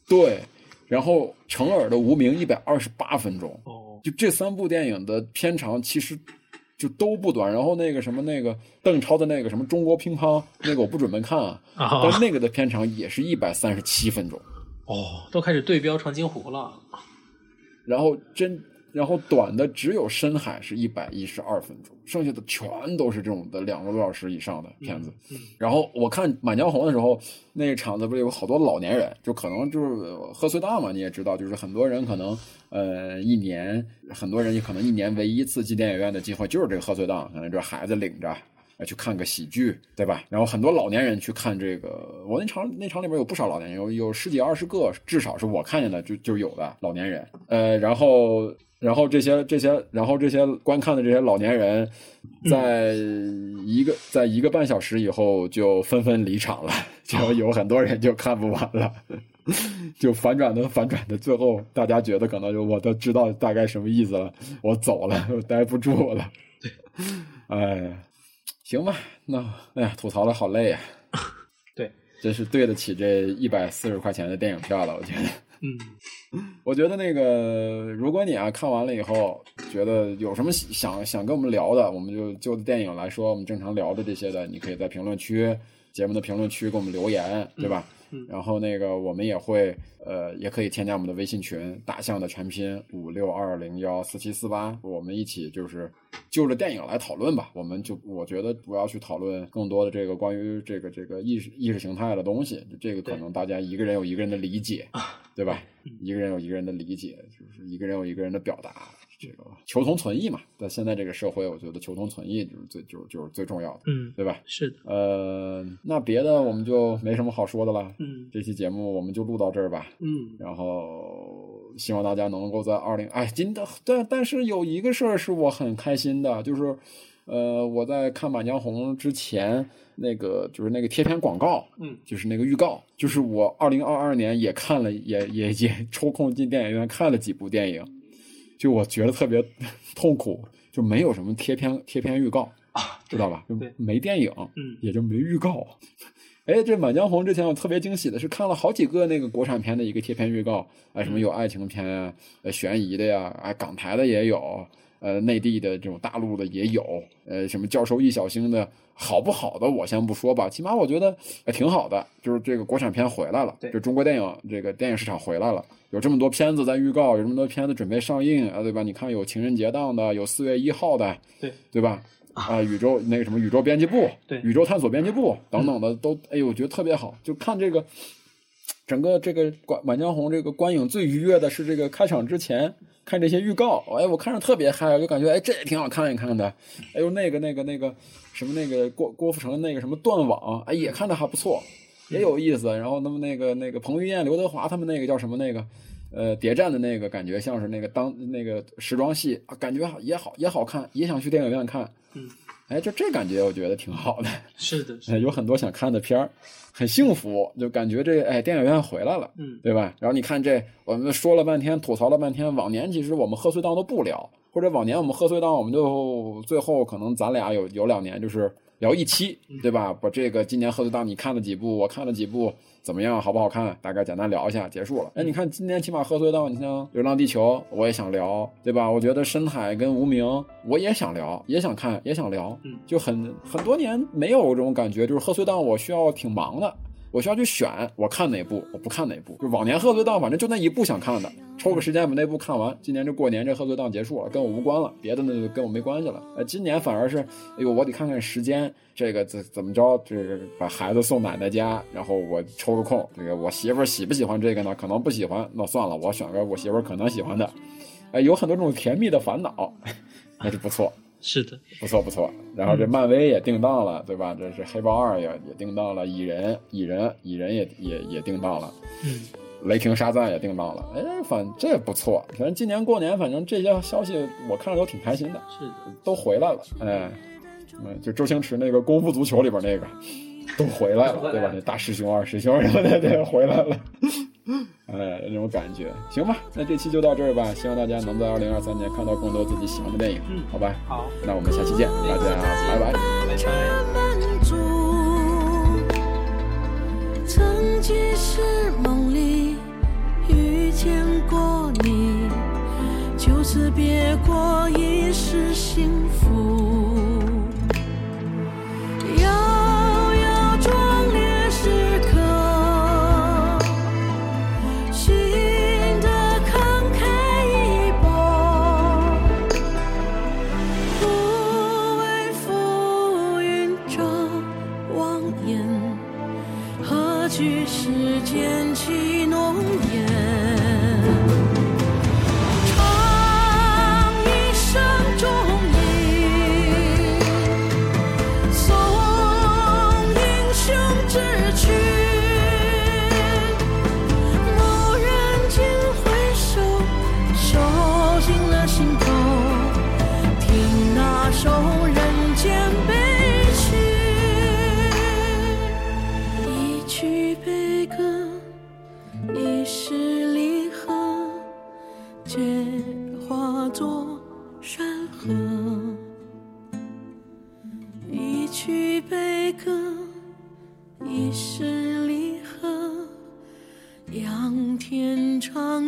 对，然后成尔的《无名》一百二十八分钟。哦，就这三部电影的片长其实。就都不短，然后那个什么那个邓超的那个什么中国乒乓那个我不准备看啊，但那个的片长也是一百三十七分钟，哦，都开始对标长津湖了。然后真然后短的只有《深海》是一百一十二分钟，剩下的全都是这种的两个多小时以上的片子。然后我看《满江红》的时候，那个场子不是有好多老年人，就可能就是贺岁档嘛，你也知道，就是很多人可能呃一年，很多人也可能一年唯一一次进电影院的机会就是这个贺岁档，可能这孩子领着。去看个喜剧，对吧？然后很多老年人去看这个，我那场那场里边有不少老年人，有有十几二十个，至少是我看见的就就有的老年人。呃，然后然后这些这些然后这些观看的这些老年人，在一个在一个半小时以后就纷纷离场了，就有很多人就看不完了，就反转的反转的，最后大家觉得可能就我都知道大概什么意思了，我走了，我待不住了。对，哎。行吧，那哎呀，吐槽的好累呀。对，真是对得起这一百四十块钱的电影票了，我觉得。嗯，我觉得那个，如果你啊看完了以后，觉得有什么想想跟我们聊的，我们就就电影来说，我们正常聊的这些的，你可以在评论区节目的评论区给我们留言，对吧？然后那个我们也会呃，也可以添加我们的微信群，大象的全拼五六二零幺四七四八，我们一起就是就着电影来讨论吧。我们就我觉得不要去讨论更多的这个关于这个这个意识意识形态的东西，这个可能大家一个人有一个人的理解，对吧？一个人有一个人的理解，就是一个人有一个人的表达。这个求同存异嘛，在现在这个社会，我觉得求同存异就是最就是就是最重要的，嗯，对吧？是的，呃，那别的我们就没什么好说的了，嗯，这期节目我们就录到这儿吧，嗯，然后希望大家能够在二零哎，今的但但是有一个事儿是我很开心的，就是呃，我在看《满江红》之前，那个就是那个贴片广告，嗯，就是那个预告，就是我二零二二年也看了，也也也抽空进电影院看了几部电影。就我觉得特别痛苦，就没有什么贴片贴片预告啊，知道吧？就没电影，嗯，也就没预告。哎，这《满江红》之前我特别惊喜的是看了好几个那个国产片的一个贴片预告，哎，什么有爱情片啊，呃，悬疑的呀，哎，港台的也有，呃，内地的这种大陆的也有，呃，什么教授易小星的，好不好的我先不说吧，起码我觉得哎挺好的，就是这个国产片回来了，就中国电影这个电影市场回来了。有这么多片子在预告，有这么多片子准备上映啊，对吧？你看有情人节档的，有四月一号的，对对吧？啊，宇宙那个什么宇宙编辑部，对，宇宙探索编辑部等等的都，哎呦，我觉得特别好。就看这个整个这个《满满江红》这个观影最愉悦的是这个开场之前看这些预告，哎，我看着特别嗨，我就感觉哎这也挺好看一看的。哎呦，那个那个那个什么那个郭郭富城那个什么断网，哎也看着还不错。也有意思，然后那么那个那个彭于晏、刘德华他们那个叫什么那个，呃，谍战的那个感觉像是那个当那个时装戏，感觉也好也好看，也想去电影院看。嗯，哎，就这感觉我觉得挺好的。是的，是有很多想看的片儿，很幸福，就感觉这哎电影院回来了，嗯，对吧？然后你看这我们说了半天，吐槽了半天，往年其实我们贺岁档都不聊，或者往年我们贺岁档我们就最后可能咱俩有有两年就是。聊一期，对吧？把这个今年贺岁档你看了几部，我看了几部，怎么样？好不好看？大概简单聊一下，结束了。哎，你看今天起码贺岁档，你像《流浪地球》，我也想聊，对吧？我觉得《深海》跟《无名》，我也想聊，也想看，也想聊。嗯，就很很多年没有这种感觉，就是贺岁档我需要挺忙的。我需要去选，我看哪部，我不看哪部。就往年贺岁档，反正就那一部想看的，抽个时间把那部看完。今年这过年这贺岁档结束了，跟我无关了，别的那就跟我没关系了。呃，今年反而是，哎呦，我得看看时间，这个怎怎么着？这个把孩子送奶奶家，然后我抽个空，这个我媳妇喜不喜欢这个呢？可能不喜欢，那算了，我选个我媳妇可能喜欢的。哎，有很多这种甜蜜的烦恼，那就不错。是的，不错不错。然后这漫威也定档了，对吧？这是黑豹二也也定档了，蚁人蚁人蚁人也也也定档了，嗯，雷霆沙赞也定档了。哎，反这不错。反正今年过年，反正这些消息我看着都挺开心的，是都回来了。哎，嗯，就周星驰那个功夫足球里边那个都回来了，对吧？那大师兄二师兄什么的都回来了。哎，那种感觉，行吧，那这期就到这儿吧。希望大家能在二零二三年看到更多自己喜欢的电影，嗯，好吧，好，那我们下期见，大家拜拜，拜拜。曾几时梦里遇见过你，就此别过一世幸福。